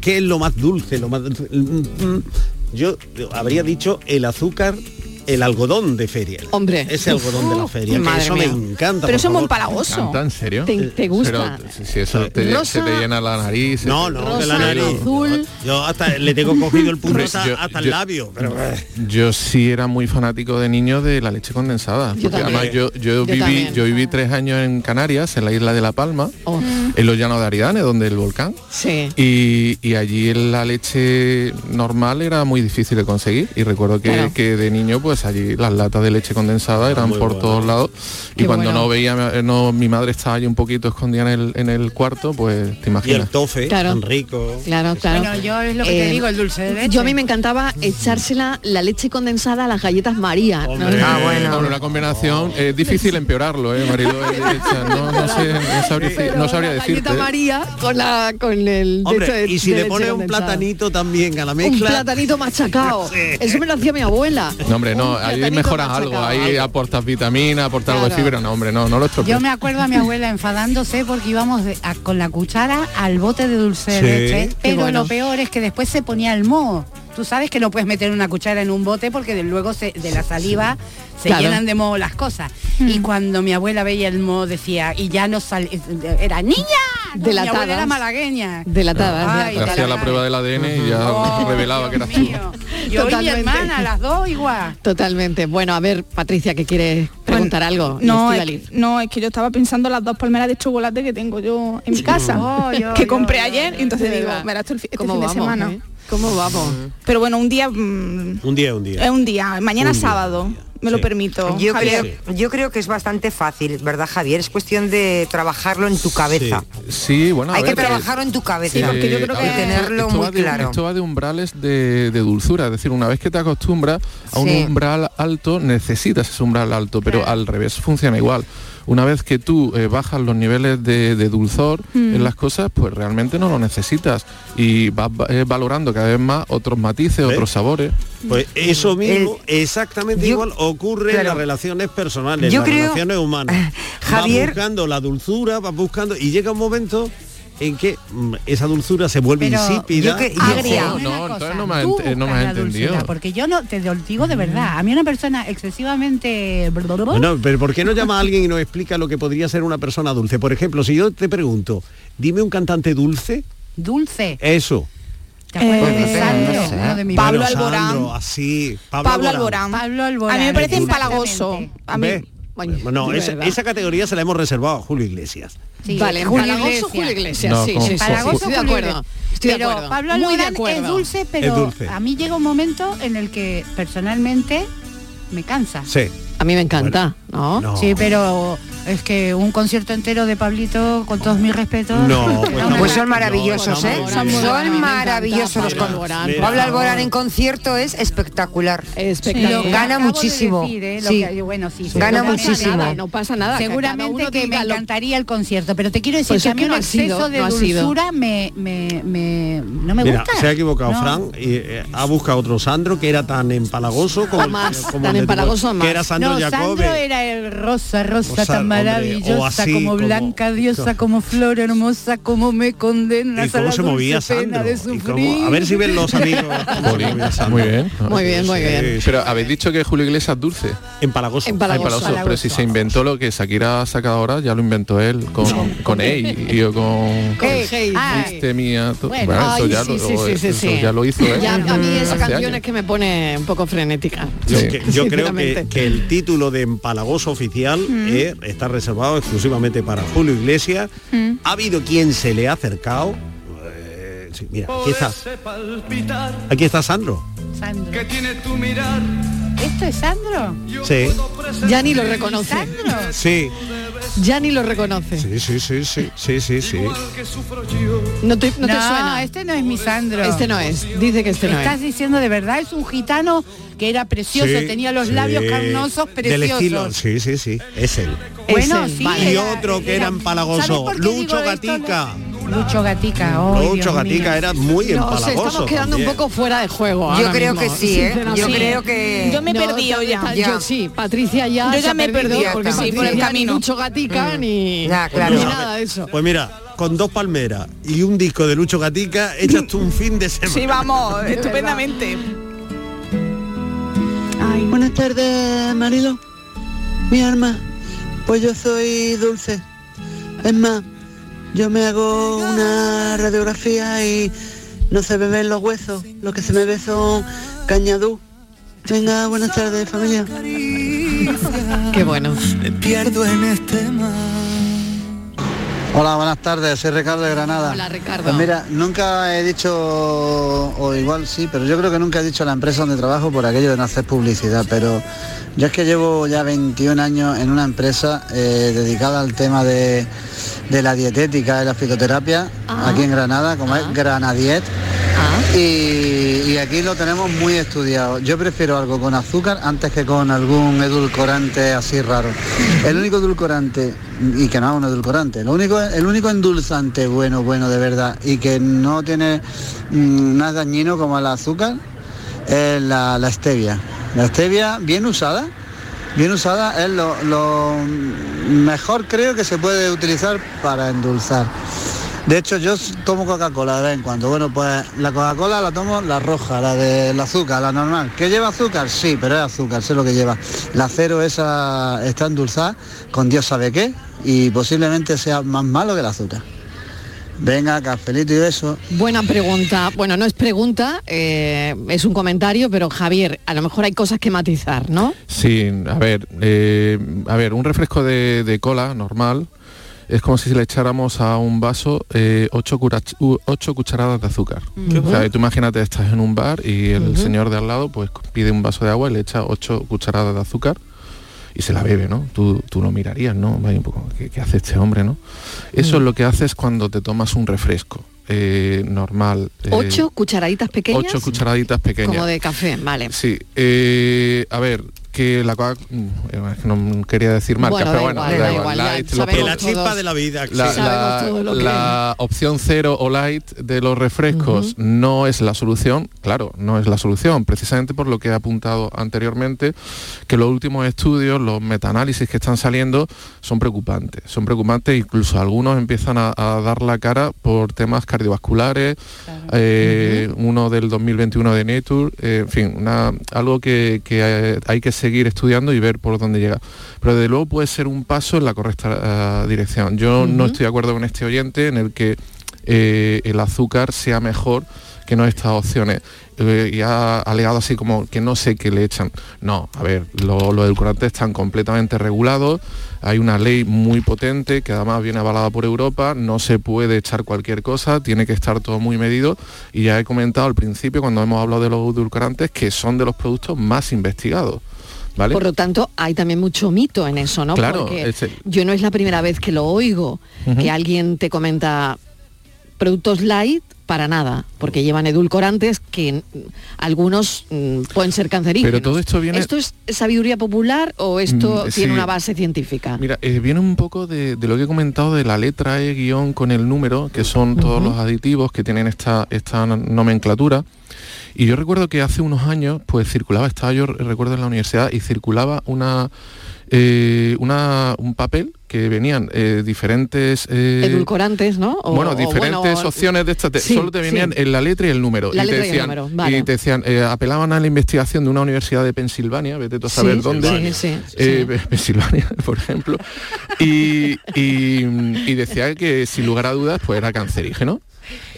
qué es lo más dulce, lo más dulce, mm, mm, yo habría dicho el azúcar el algodón de feria. Hombre. Ese algodón de la feria, que eso mía. me encanta. Pero eso es muy. ¿Canta en serio? ¿Te, te gusta? Pero si- eso te, Rosa, se te llena la nariz. No, no, que la nariz. azul. Yo hasta le tengo cogido el yo- hasta el labio. Pero, eh, Yo sí era muy fanático de niño de la leche condensada. Yo porque también. además yo, yo, Yo viví, también. yo viví tres años en Canarias, en la isla de La Palma, Oh, en los llanos de Aridane, donde el volcán. sí. Y, y allí la leche normal era muy difícil de conseguir y recuerdo que, Claro. que de niño pues allí las latas de leche condensada eran muy por bueno. todos lados y Qué cuando bueno. no veía eh, no mi madre estaba allí un poquito escondida en el, en el cuarto pues te y el imaginas tofe, Claro. tan rico. Claro, claro. Bueno, yo es lo que te Eh, digo, el dulce de leche. Yo a mí me encantaba echársela la leche condensada a las galletas María. ¿no? Ah, bueno. Una combinación es difícil empeorarlo eh marido Eh, no, no sé no sabría, no sabría la decirte galleta María con la con el de Hombre, de- y si de le pones un platanito también a la un mezcla. platanito machacado. Eso me lo hacía mi abuela. no hombre no Un ahí mejoras algo ahí aportas vitamina aportas algo de fibra. No hombre no no lo estropees. Yo me acuerdo a mi abuela enfadándose porque íbamos de- a- con la cuchara al bote de dulce de leche, pero bueno. lo peor es que después se ponía el moho. Tú sabes que no puedes meter una cuchara en un bote porque de- luego se- de la saliva se Claro. llenan de moho las cosas. Y cuando mi abuela veía el moho decía, y ya no salía, era niña, No, mi Delatadas. abuela era malagueña. Delatadas, Ay, delatadas. hacía la prueba del ADN y ya Oh, revelaba que eras tú. Yo y mi hermana, las dos igual. Totalmente. Bueno, a ver, Patricia, que quiere preguntar algo. No es, no, es que yo estaba pensando las dos palmeras de chocolate que tengo yo en mi casa, Oh, yo, que yo, compré yo, ayer, yo, y entonces de digo, verás este ¿Cómo fin de semana. eh? ¿Cómo vamos? Pero bueno, un día mm, Un día, un es día. un día, mañana Un día, sábado, día. me lo permito. Yo Javier. creo, yo creo que es bastante fácil, ¿verdad, Javier? Es cuestión de trabajarlo en tu cabeza. sí bueno a Hay que ver, eh, trabarjarlo en tu cabeza. Sí, porque yo creo que- ver, tenerlo muy de, claro. Esto va de umbrales de, de dulzura, es decir, una vez que te acostumbras a un Sí. umbral alto, necesitas ese umbral alto, pero al revés funciona igual. Una vez que tú eh, bajas los niveles de, de dulzor Mm. en las cosas, pues realmente no lo necesitas y vas va- eh, valorando cada vez más otros matices, ¿Ves? otros sabores. Pues eso mismo, exactamente yo- igual, ocurre en las relaciones personales, Yo las creo- relaciones humanas. Javier- Vas buscando la dulzura, vas buscando y llega un momento en que mm, esa dulzura se vuelve Pero insípida. yo que- y- yo- Agria. No, entonces no me has tú ent- no me buscas has la entendido. dulzura, Porque yo no te lo digo de verdad. A mí una persona excesivamente Bueno, pero ¿por qué no llama a alguien y nos explica lo que podría ser una persona dulce? Por ejemplo, si yo te pregunto, dime un cantante dulce, dulce. eso. ¿Te acuerdas Eh, de Sandro? no sé. Uno de mis Pablo Alborán. Sandro, así. Pablo, Pablo Alborán. Alborán. Pablo Alborán. A mí me parece empalagoso. A mí, ¿Ves? Bueno, No, esa, categoría se la hemos reservado a Julio Iglesias. Sí, vale, Julio Iglesias. Julio Iglesias, No, sí, sí, Empalagoso estoy de acuerdo. Iglesias. Estoy de pero acuerdo. Pablo Alborán es dulce, pero dulce. a mí llega un momento en el que personalmente me cansa. Sí. A mí me encanta, ¿no? No. Sí, pero es que un concierto entero de Pablito, con todos mis respetos. No, pues no. Pues son maravillosos, No, ¿eh? Son, no, maravillosos los Pablo con- Alborán, Mira. Pablo Alborán en concierto es espectacular. Espectacular. Lo gana de muchísimo. decir, ¿eh? Lo Sí. que- bueno, sí, Gana muchísimo. nada, No pasa nada. que Seguramente uno que me encantaría el concierto, pero te quiero decir Pues que es a mí que un sido, exceso de dulzura me, me, me- no me Mira, gusta. se ha equivocado No. Fran y eh, ha buscado otro Sandro que era tan empalagoso como, Más, como tan el de empalagoso más. que era Sandro. Sandro era el rosa, rosa, tan maravillosa, así como como- blanca diosa, como flor hermosa, como me condenas ¿Y cómo a la se movía Sandro? de ¿Y cómo- sufrir. a ver si ven los amigos. muy bien. Muy bien, muy bien. Pero habéis dicho que Julio Iglesias es dulce. Empalagoso. Empalagoso. Ay, palagoso, pero si se inventó lo que Shakira ha sacado ahora, ya lo inventó él con, con él y yo con Con Hey, Ah, Viste mía. Bueno, bueno, eso ay, ya, sí, lo, sí, sí, sí, eso sí. ya lo hizo él. Ya, a mí esa canción años. es que me pone un poco frenética. Yo, que- yo creo que, el título de empalagoso oficial eh, está reservado exclusivamente para Julio Iglesias. Ha habido quien se le ha acercado. eh, sí, mira, aquí está. Aquí está Sandro. Sandro. Que tiene tu mirar. ¿Esto es Sandro? Sí, Ya ni lo reconoce. ¿Sandro? sí, Ya ni lo reconoce. sí, sí, sí, sí, sí, sí, sí. No te, no te No, suena. este no es mi Sandro. Este no es. Dice que este no Estás es. diciendo de verdad, es un gitano que era precioso, Sí, tenía los sí. labios carnosos Del estilo, preciosos. sí, sí, sí, es él. Bueno, sí. Y era- otro que era ¿sabes empalagoso, Lucho esto? Gatica. Lucho Gatica, oh, Lucho Dios Gatica mío. era muy Nos empalagoso. estamos quedando también. un poco fuera de juego. Yo ahora creo mismo, que sí, ¿eh? Yo creo que... Yo me he No, perdido ya. Ya. Yo sí, Patricia ya. Yo ya me he perdido, porque sí, por el camino. Ni Lucho Gatica ni, Ya, claro. ni Pues, nada de eso. Pues mira, con dos palmeras y un disco de Lucho Gatica, echas tú un fin de semana. Sí, vamos, estupendamente. Ay. Buenas tardes, Marilo. Mi alma. Pues yo soy dulce. Es más, yo me hago una radiografía y no se me ven los huesos. Lo que se me ve son cañadú. Venga, buenas tardes, familia. Qué bueno. Me pierdo en este Hola, buenas tardes, soy Ricardo de Granada. Hola, Ricardo. Pues mira, nunca he dicho, o igual sí, pero yo creo que nunca he dicho a la empresa donde trabajo por aquello de no hacer publicidad, pero yo es que llevo ya 21 años en una empresa eh, dedicada al tema de, de la dietética y la fitoterapia, Ah. aquí en Granada, como es Granadiet. Y, y aquí lo tenemos muy estudiado. Yo prefiero algo con azúcar antes que con algún edulcorante así raro. El único edulcorante, y que no es un edulcorante, lo único, el único endulzante bueno, bueno de verdad, y que no tiene mm, nada dañino como el azúcar, es la, la stevia. La stevia bien usada, bien usada es lo, lo mejor creo que se puede utilizar para endulzar. De hecho, yo tomo Coca-Cola de vez en cuando. Bueno, pues la Coca-Cola la tomo la roja, la del azúcar, la normal. ¿Que lleva azúcar? Sí, pero es azúcar, sé lo que lleva. La cero esa está endulzada con Dios sabe qué y posiblemente sea más malo que el azúcar. Venga, cafelito y beso. Buena pregunta. Bueno, no es pregunta, eh, es un comentario, pero Javier, a lo mejor hay cosas que matizar, ¿no? Sí, a ver, eh, a ver, un refresco de, de cola normal es como si le echáramos a un vaso eh, ocho, curach- u- ocho cucharadas de azúcar. O sea, tú imagínate, estás en un bar y el señor de al lado pues pide un vaso de agua y le echa ocho cucharadas de azúcar y se la bebe, ¿no? Tú, tú lo mirarías, ¿no? Vaya un poco, ¿qué, qué hace este hombre, no? Eso Mm. es lo que haces cuando te tomas un refresco eh, normal. eh, Ocho cucharaditas pequeñas. ocho cucharaditas pequeñas. Como de café, vale. Sí, eh, a ver, que la Coca mm, no quería decir marcas, Bueno, pero bueno, igual, da da igual, igual, ya light, lo sabemos pongo. La chispa de la vida. La, sí. la- la opción cero o light de los refrescos no es la solución, claro, no es la solución, precisamente por lo que he apuntado anteriormente, que los últimos estudios, los metaanálisis que están saliendo son preocupantes, son preocupantes, incluso algunos empiezan a, a dar la cara por temas cardiovasculares, eh, uno del 2021 de Nature, eh, en fin, una- algo que, que, hay que seguir estudiando y ver por dónde llega. Pero de luego puede ser un paso en la correcta eh, dirección. Yo no estoy de acuerdo con este oyente en el que eh, el azúcar sea mejor que no estas opciones. Eh, y ha alegado así como que no sé qué le echan. No, a ver, lo- los edulcorantes están completamente regulados, hay una ley muy potente que además viene avalada por Europa, no se puede echar cualquier cosa, tiene que estar todo muy medido y ya he comentado al principio cuando hemos hablado de los edulcorantes que son de los productos más investigados. ¿Vale? Por lo tanto, hay también mucho mito en eso, ¿no? Claro, Porque yo no es la primera vez que lo oigo, que alguien te comenta productos light para nada, porque llevan edulcorantes que algunos mm, pueden ser cancerígenos. Pero todo esto viene- ¿Esto es sabiduría popular o esto Mm, tiene sí. una base científica? Mira, eh, viene un poco de, de lo que he comentado de la letra E guion con el número, que son todos los aditivos que tienen esta, esta nomenclatura. Y yo recuerdo que hace unos años, pues circulaba, estaba yo recuerdo en la universidad, y circulaba una, eh, una un papel que venían eh, diferentes... eh, Edulcorantes, ¿no? O- bueno, o, diferentes bueno, opciones de estas, te- sí, solo te venían sí. en la letra y el número. La y, te letra y el decían, número, vale. y te decían, eh, apelaban a la investigación de una universidad de Pensilvania, vete tú a saber Sí, dónde. Eh, Pensilvania, por ejemplo. Y, y- y decía que sin lugar a dudas pues era cancerígeno.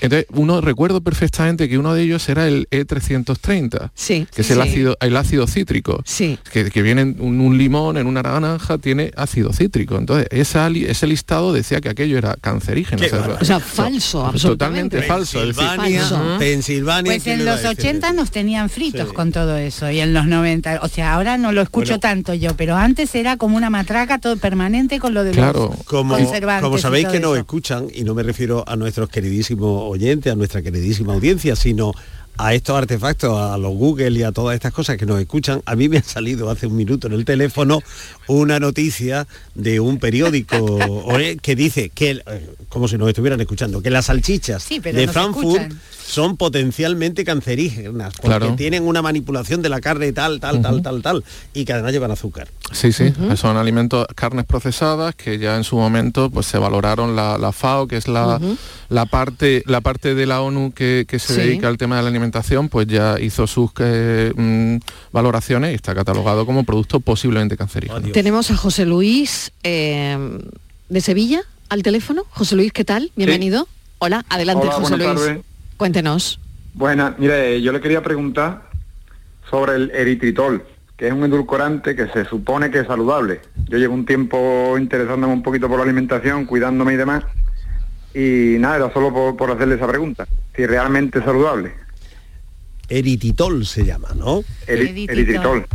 Entonces, uno recuerdo perfectamente que uno de ellos era el E330, Sí, que es el sí. ácido, el ácido cítrico, Sí. que, que viene en un, un limón, en una naranja, tiene ácido cítrico. Entonces, esa ese listado decía que aquello era cancerígeno. O sea, barbaridad. O sea, falso, absolutamente. Totalmente falso. es decir, Pensilvania, Falso. Pensilvania. Pues ¿quién en los a decir 80 eso? nos tenían fritos Sí. con todo eso y en los 90, o sea, ahora no lo escucho Bueno. tanto yo, pero antes era como una matraca todo permanente con lo de Claro. los como, conservantes como sabéis que nos escuchan, y no me refiero a nuestros queridísimos oyentes, a nuestra queridísima audiencia, sino a estos artefactos, a los Google y a todas estas cosas que nos escuchan, a mí me ha salido hace un minuto en el teléfono una noticia de un periódico oye, que dice que, eh, como si nos estuvieran escuchando, que las salchichas Sí, pero de Frankfurt. Son potencialmente cancerígenas porque Claro. tienen una manipulación de la carne tal, tal, tal, tal, tal, y que además llevan azúcar. Sí, sí, son alimentos, carnes procesadas que ya en su momento pues se valoraron la, la FAO, que es la, la parte la parte de la ONU que, que se Sí. dedica al tema de la alimentación, pues ya hizo sus eh, mm, valoraciones y está catalogado como producto posiblemente cancerígeno. Tenemos a José Luis eh, de Sevilla al teléfono. José Luis, ¿qué tal? Bienvenido. Hola, adelante, Hola, José Luis. Cuéntenos. Buena, mire, yo le quería preguntar sobre el eritritol, que es un edulcorante que se supone que es saludable. Yo llevo un tiempo interesándome un poquito por la alimentación, cuidándome y demás, y nada, era solo por, por hacerle esa pregunta, si realmente es saludable. Erititol se llama, ¿no? Eri- eritritol.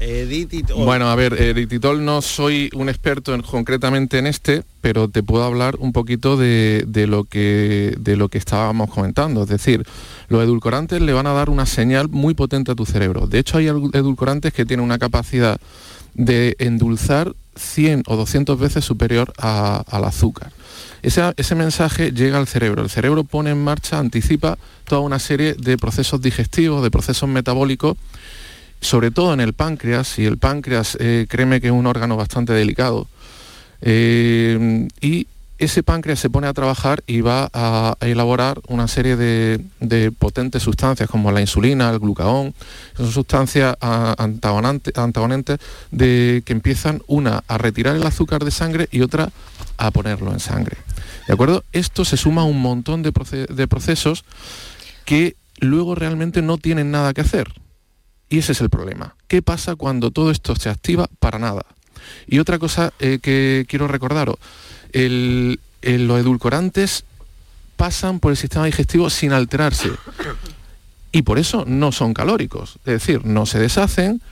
Erititol. Bueno, a ver, eritritol no soy un experto en- concretamente en este, pero te puedo hablar un poquito de, de lo que, de lo que estábamos comentando. Es decir, los edulcorantes le van a dar una señal muy potente a tu cerebro. De hecho, hay edulcorantes que tienen una capacidad de endulzar 100 o 200 veces superior a- al azúcar. Ese mensaje llega al cerebro. El cerebro pone en marcha, anticipa toda una serie de procesos digestivos, de procesos metabólicos sobre todo en el páncreas, y el páncreas, eh, créeme que es un órgano bastante delicado, eh, y ese páncreas se pone a trabajar y va a, elaborar una serie de, de potentes sustancias como la insulina, el glucagón, son sustancias antagonante- antagonantes de, que empiezan una a retirar el azúcar de sangre y otra a ponerlo en sangre. ¿De acuerdo? Esto se suma a un montón de procesos que luego realmente no tienen nada que hacer. Y ese es el problema. ¿Qué pasa cuando todo esto se activa para nada? Y otra cosa eh, que quiero recordaros, los edulcorantes pasan por el sistema digestivo sin alterarse. Y por eso no son calóricos. Es decir, no se deshacen,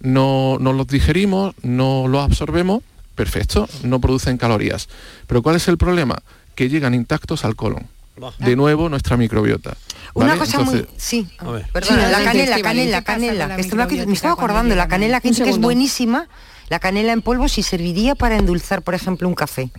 no los digerimos, no los absorbemos, perfecto, no producen calorías. Pero ¿cuál es el problema? Que llegan intactos al colon. De nuevo, nuestra microbiota. Una cosa muy... Sí, ver. perdona, Sí, la canela, canela, ¿Qué pasa canela. la estaba- me estaba acordando, la canela que es buenísima, la canela en polvo si serviría para endulzar, por ejemplo, un café.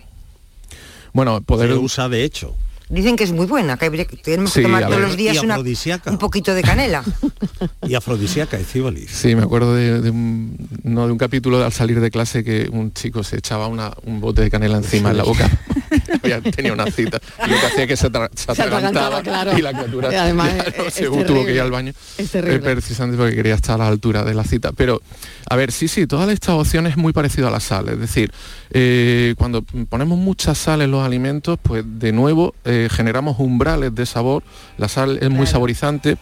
bueno, poder Se usa de hecho. Dicen que es muy buena, que tenemos Sí, que tomar a todos los días una- un poquito de canela. Y afrodisíaca, Estíbaliz. Sí, me acuerdo de, de un, no, de un capítulo de al salir de clase que un chico se echaba una- un bote de canela encima en la boca. Ya tenía una cita. Y lo que hacía que se, se Se atragantaba, claro. y la criatura Y además es- se tuvo que ir al baño. Es eh, precisamente porque quería estar a la altura de la cita. Pero, a ver, sí, sí, toda esta opción es muy parecida a la sal. Es decir, eh, cuando ponemos mucha sal en los alimentos, pues de nuevo eh, generamos umbrales de sabor. La sal es muy saborizante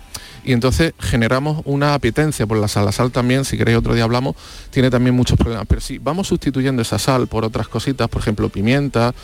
y entonces generamos una apetencia por la sal. La sal también, si queréis otro día hablamos, tiene también muchos problemas. Pero sí, vamos sustituyendo esa sal por otras cositas, por ejemplo, pimienta,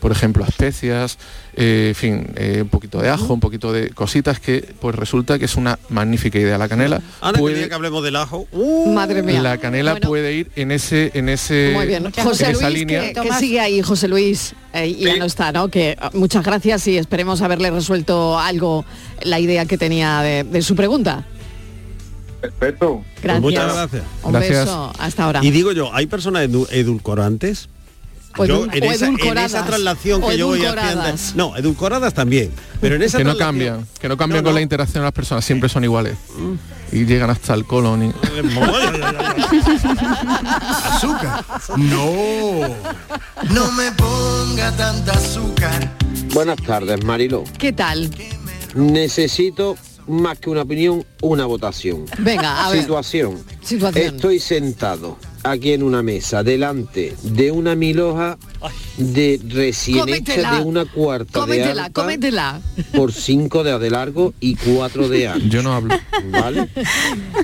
por ejemplo, especias, eh, en fin, eh, un poquito de ajo, un poquito de cositas que pues resulta que es una magnífica idea. La canela Ahora que, puede- que hablemos del ajo. ¡uh! Madre mía. la canela puede ir en ese en ese Muy bien. en José esa Luis, línea que, que sigue ahí, José Luis, eh, y ya no está, ¿no? Que ah, muchas gracias y esperemos haberle resuelto algo la idea que tenía de, de su pregunta. Perfecto. Gracias. muchas gracias. Un beso. Hasta ahora. Y digo yo, ¿hay personas edu- edulcorantes? O yo en o esa, en edulcoradas. esa traslación que yo voy haciendo. No, edulcoradas también. Pero en esa que no cambian, que no cambian No, con la interacción de las personas, siempre son iguales. Y llegan hasta el colon. y- Azúcar. No. No me ponga tanta azúcar. Buenas tardes, Marilo. ¿Qué tal? Necesito más que una opinión, una votación. Venga, a ver. Situación. Situación. Estoy sentado aquí en una mesa delante de una milhoja de recién Cómetela. hecha de una cuarta de Cómetela, alta cómetela. por cinco de de largo y cuatro de ancho. Yo no hablo. ¿Vale?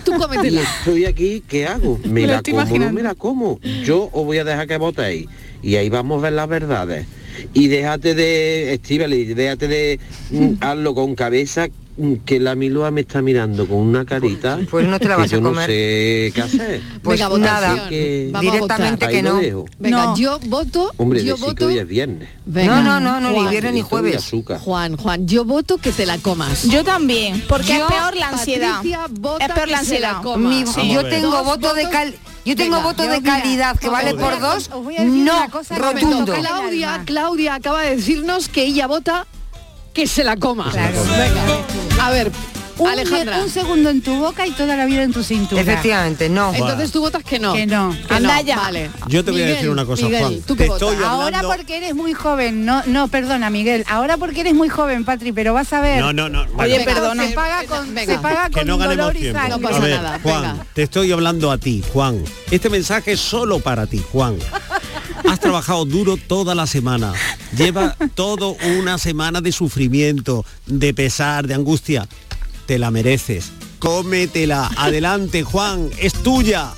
Tú Y cómetela. estoy aquí, ¿qué hago? ¿Me Me lo la como no me la como? Yo os voy a dejar que votéis. Y ahí vamos a ver las verdades. Y déjate de, Estíbaliz, déjate de mm, hazlo con cabeza, mm, que la Miloa me está mirando con una carita. Pues no te la vas a yo no comer. sé qué hacer. Pues Venga, nada, que- directamente que no. dejo. Venga, No. yo voto. Hombre, yo que voto. hoy es viernes. Venga, No, no, no, no, ni viernes ni jueves. azúcar. Juan, Juan, yo voto que te la comas. Yo también, porque Yo, es peor la ansiedad. Patricia, vota es peor la ansiedad. la. Mi- Sí. yo tengo voto de cal yo tengo Venga, voto yo, de mira, calidad que vale por dos. os voy a decir No, una cosa rotundo. Claudia, Claudia acaba de decirnos que ella vota que se la coma. Claro. Venga, a ver, un, Alejandra. un segundo en tu boca y toda la vida en tu cintura. Efectivamente, no. Entonces tú votas que no. Que no. Que Anda no, ya. Vale. Yo te voy a decir una cosa, Miguel, Juan. ¿tú Te qué votas? estoy Ahora porque eres muy joven, no, no, perdona Miguel, ahora porque eres muy joven, Patri, pero vas a ver. No, no, no. bueno, Oye, perdona. Se paga con, Venga. se paga que con no ganemos dolor y tiempo. a ver, Juan, te estoy hablando a ti, Juan. Este mensaje es solo para ti, Juan. Has trabajado duro toda la semana. Lleva todo una semana de sufrimiento, de pesar, de angustia. Te la mereces. Cómetela. Adelante, Juan. Es tuya.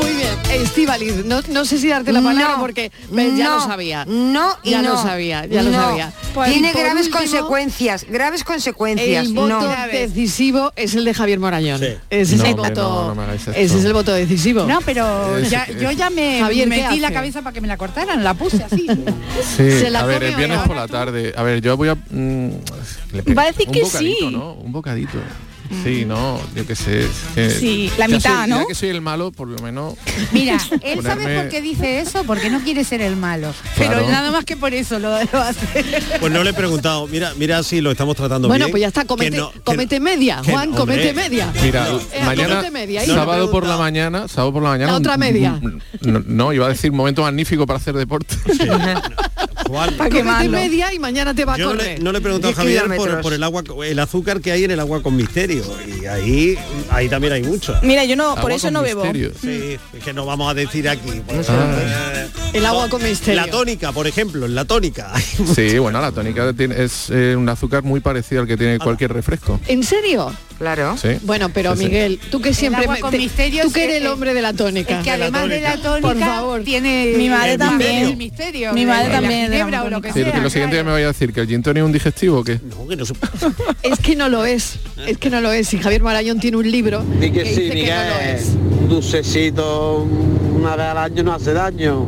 Muy bien. Estivaliz, no, no sé si darte la palabra No, porque ya no, lo sabía. No, y ya no. lo sabía, ya lo sabía. Tiene Y por graves último, consecuencias, graves consecuencias. El voto no. decisivo es el de Javier Morayón. Sí. Ese, No, es el hombre, voto, ese es el voto decisivo. No, pero Es- ya- es- yo ya me Javier, ¿qué metí la cabeza para que me la cortaran, la puse así. Sí, ¿Se la a ver, el viernes por la tarde. A ver, yo voy a... mm, le Va a decir un que bocadito, sí. ¿no? Un bocadito. Sí, no, yo qué sé. es que Sí, la mitad, soy- ¿no? Ya que soy el malo, por lo menos... Mira, él Ponerme- sabe por qué dice eso, porque no quiere ser el malo. Pero nada más que por eso lo, lo hace. Pues no le he preguntado. Mira, mira si lo estamos tratando Bueno, bien. pues ya está, comete, no- que- comete media, que- Juan, hombre, comete media. Mira, Eh, mañana, comete media, sábado por la mañana, sábado por la mañana... La otra un- media. un- No, no, iba a decir momento magnífico para hacer deporte. Juan, Comete media y mañana te va a Yo no le, correr. no le he preguntado a 10 Javier por, el agua, el azúcar que hay en el agua con misterio. Y ahí, ahí también hay mucho. Mira, yo no, por eso no bebo. misterio. Sí, es que no vamos a decir aquí. pues, Ah. eh, El agua con misterio. La tónica, por ejemplo, en la tónica. Sí, bueno, la tónica tiene- es eh, un azúcar muy parecido al que tiene cualquier refresco. ¿En serio? Claro. Sí. Bueno, pero Sí. Miguel, tú que siempre agua me- con te- misterios tú que eres es- el hombre de la tónica. Es que además de la tónica, por favor, tiene Mi madre el también. misterio, el misterio. Mi de- madre de la también, de la ginebra o lo que tónica. Sí, sea. que lo siguiente que me vaya a decir que el gin tonic es un digestivo o qué? No, que no se es que no lo es, es que no lo es. Y Javier Marayón tiene un libro Di que que sí, dice que no lo es. Un dulcecito una vez al año no hace daño.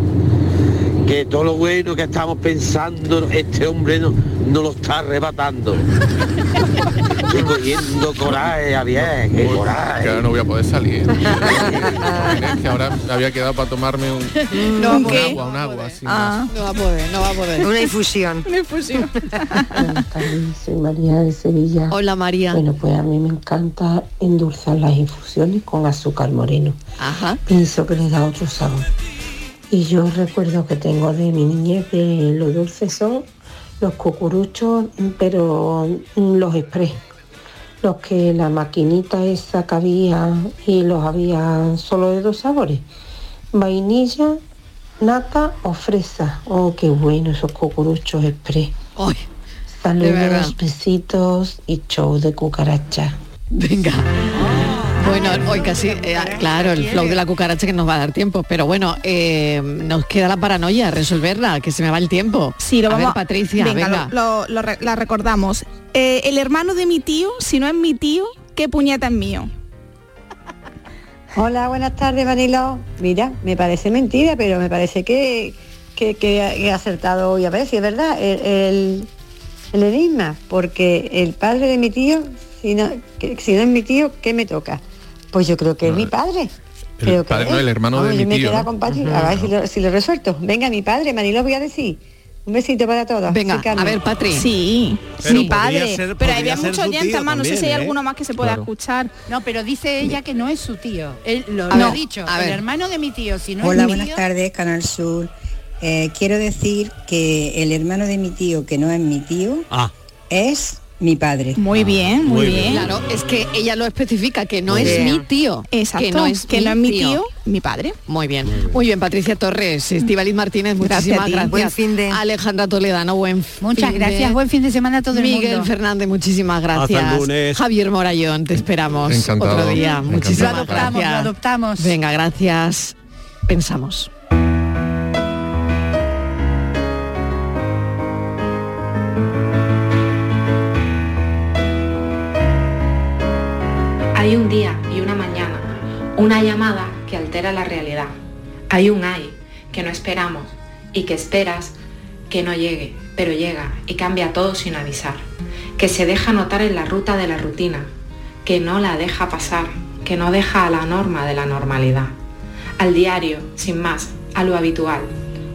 Que todo lo bueno que estamos pensando, este hombre no, no lo está arrebatando. Estoy cogiendo coraje, Javier, qué coraje. Que ahora no voy a poder salir. Es que ahora había quedado para tomarme un, No, un ¿qué? agua, un agua. Ah, No va a poder, no va a poder. Una infusión. una infusión. Buenas tardes, soy María de Sevilla. Hola María. Bueno, pues a mí me encanta endulzar las infusiones con azúcar moreno. Ajá. Pienso que le da otro sabor. Y yo recuerdo que tengo de mi niñez que los dulces son los cucuruchos, pero los express. Los que la maquinita esa que había y los había solo de dos sabores. Vainilla, nata o fresa. Oh, qué bueno esos cucuruchos express. Ay. Saludos, besitos y show de cucaracha. Venga. Bueno, hoy casi, eh, claro, el flow de la cucaracha que nos va a dar tiempo, pero bueno, eh, nos queda la paranoia, resolverla, que se me va el tiempo. Sí, lo a vamos ver, Patricia, venga. venga, Lo, lo- lo re- la recordamos. Eh, el hermano de mi tío, si no es mi tío, qué puñeta es mío. Hola, buenas tardes, Manilo. Mira, me parece mentira, pero me parece que, que, que he acertado hoy a ver si es verdad el, el, el enigma, porque el padre de mi tío, si no, que- si no es mi tío, ¿qué me toca? Pues yo creo que es mi padre. El Creo que padre, no, es. el hermano Vamos, de yo mi me tío, queda ¿no? con Patri, a ver si lo, si lo he resuelto. Venga, mi padre, Manilo, voy a decir. Un besito para todos. Venga, a ver, Patri. Sí, Pero mi padre. ser- pero había oyentes tío más, no sé si hay ¿eh? alguno más que se pueda Claro. escuchar. No, pero dice ella que no es su tío. Él lo, ha dicho. a El hermano de mi tío, si no Hola, es mi buenas tío, tardes, Canal Sur. Eh, quiero decir que el hermano de mi tío, que no es mi tío, Ah, es mi padre. Muy bien, muy, Muy bien. bien. Claro, es que ella lo especifica, que no Muy es bien. mi tío. Exacto, Que no es, que no es mi tío, mi padre. Muy bien. Muy bien, Patricia Torres, Estivaliz Martínez, Gracias muchísimas gracias. Buen fin de- Alejandra Toledano, buen Muchas fin gracias, de- buen fin de semana a todo el Miguel mundo. Fernández, muchísimas gracias. Hasta el lunes. Javier Morayón, te esperamos Encantado, otro día. encantado. Lo Muchísimas adoptamos, gracias. lo adoptamos. Venga, gracias. Pensamos. Hay un día y una mañana, una llamada que altera la realidad. Hay un ay que no esperamos y que esperas que no llegue, pero llega y cambia todo sin avisar. Que se deja notar en la ruta de la rutina, que no la deja pasar, que no deja a la norma de la normalidad. Al diario, sin más, a lo habitual.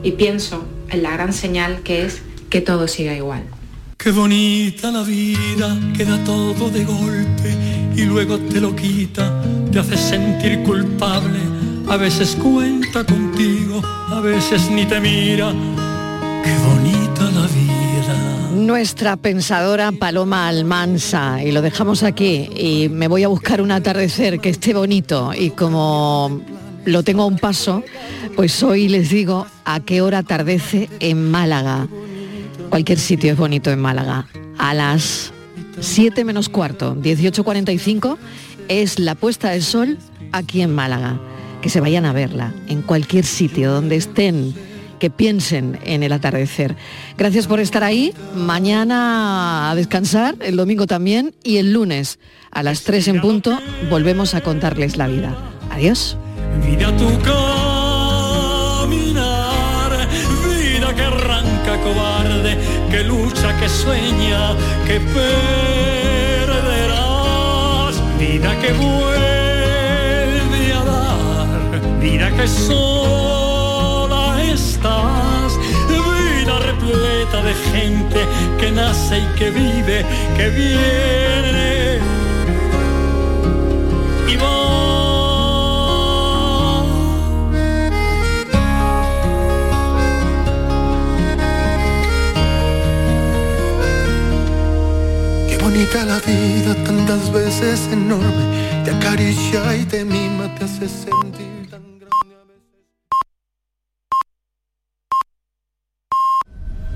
Y pienso en la gran señal que es que todo siga igual. Qué bonita la vida, queda todo de golpe y luego te lo quita, te hace sentir culpable. A veces cuenta contigo, a veces ni te mira. Qué bonita la vida. Nuestra pensadora Paloma Almansa, y lo dejamos aquí, y me voy a buscar un atardecer que esté bonito, y como lo tengo a un paso, pues hoy les digo a qué hora atardece en Málaga. Cualquier sitio es bonito en Málaga. A las 7 menos cuarto, 18.45, es la puesta del sol aquí en Málaga. Que se vayan a verla en cualquier sitio donde estén, que piensen en el atardecer. Gracias por estar ahí. Mañana a descansar, el domingo también y el lunes a las 3 en punto volvemos a contarles la vida. Adiós. Que sueña, que perderás. Vida que vuelve a dar, vida que sola estás. Vida repleta de gente que nace y que vive, que viene bonita la vida, tantas veces enorme, te acaricia y te mima, te hace sentir.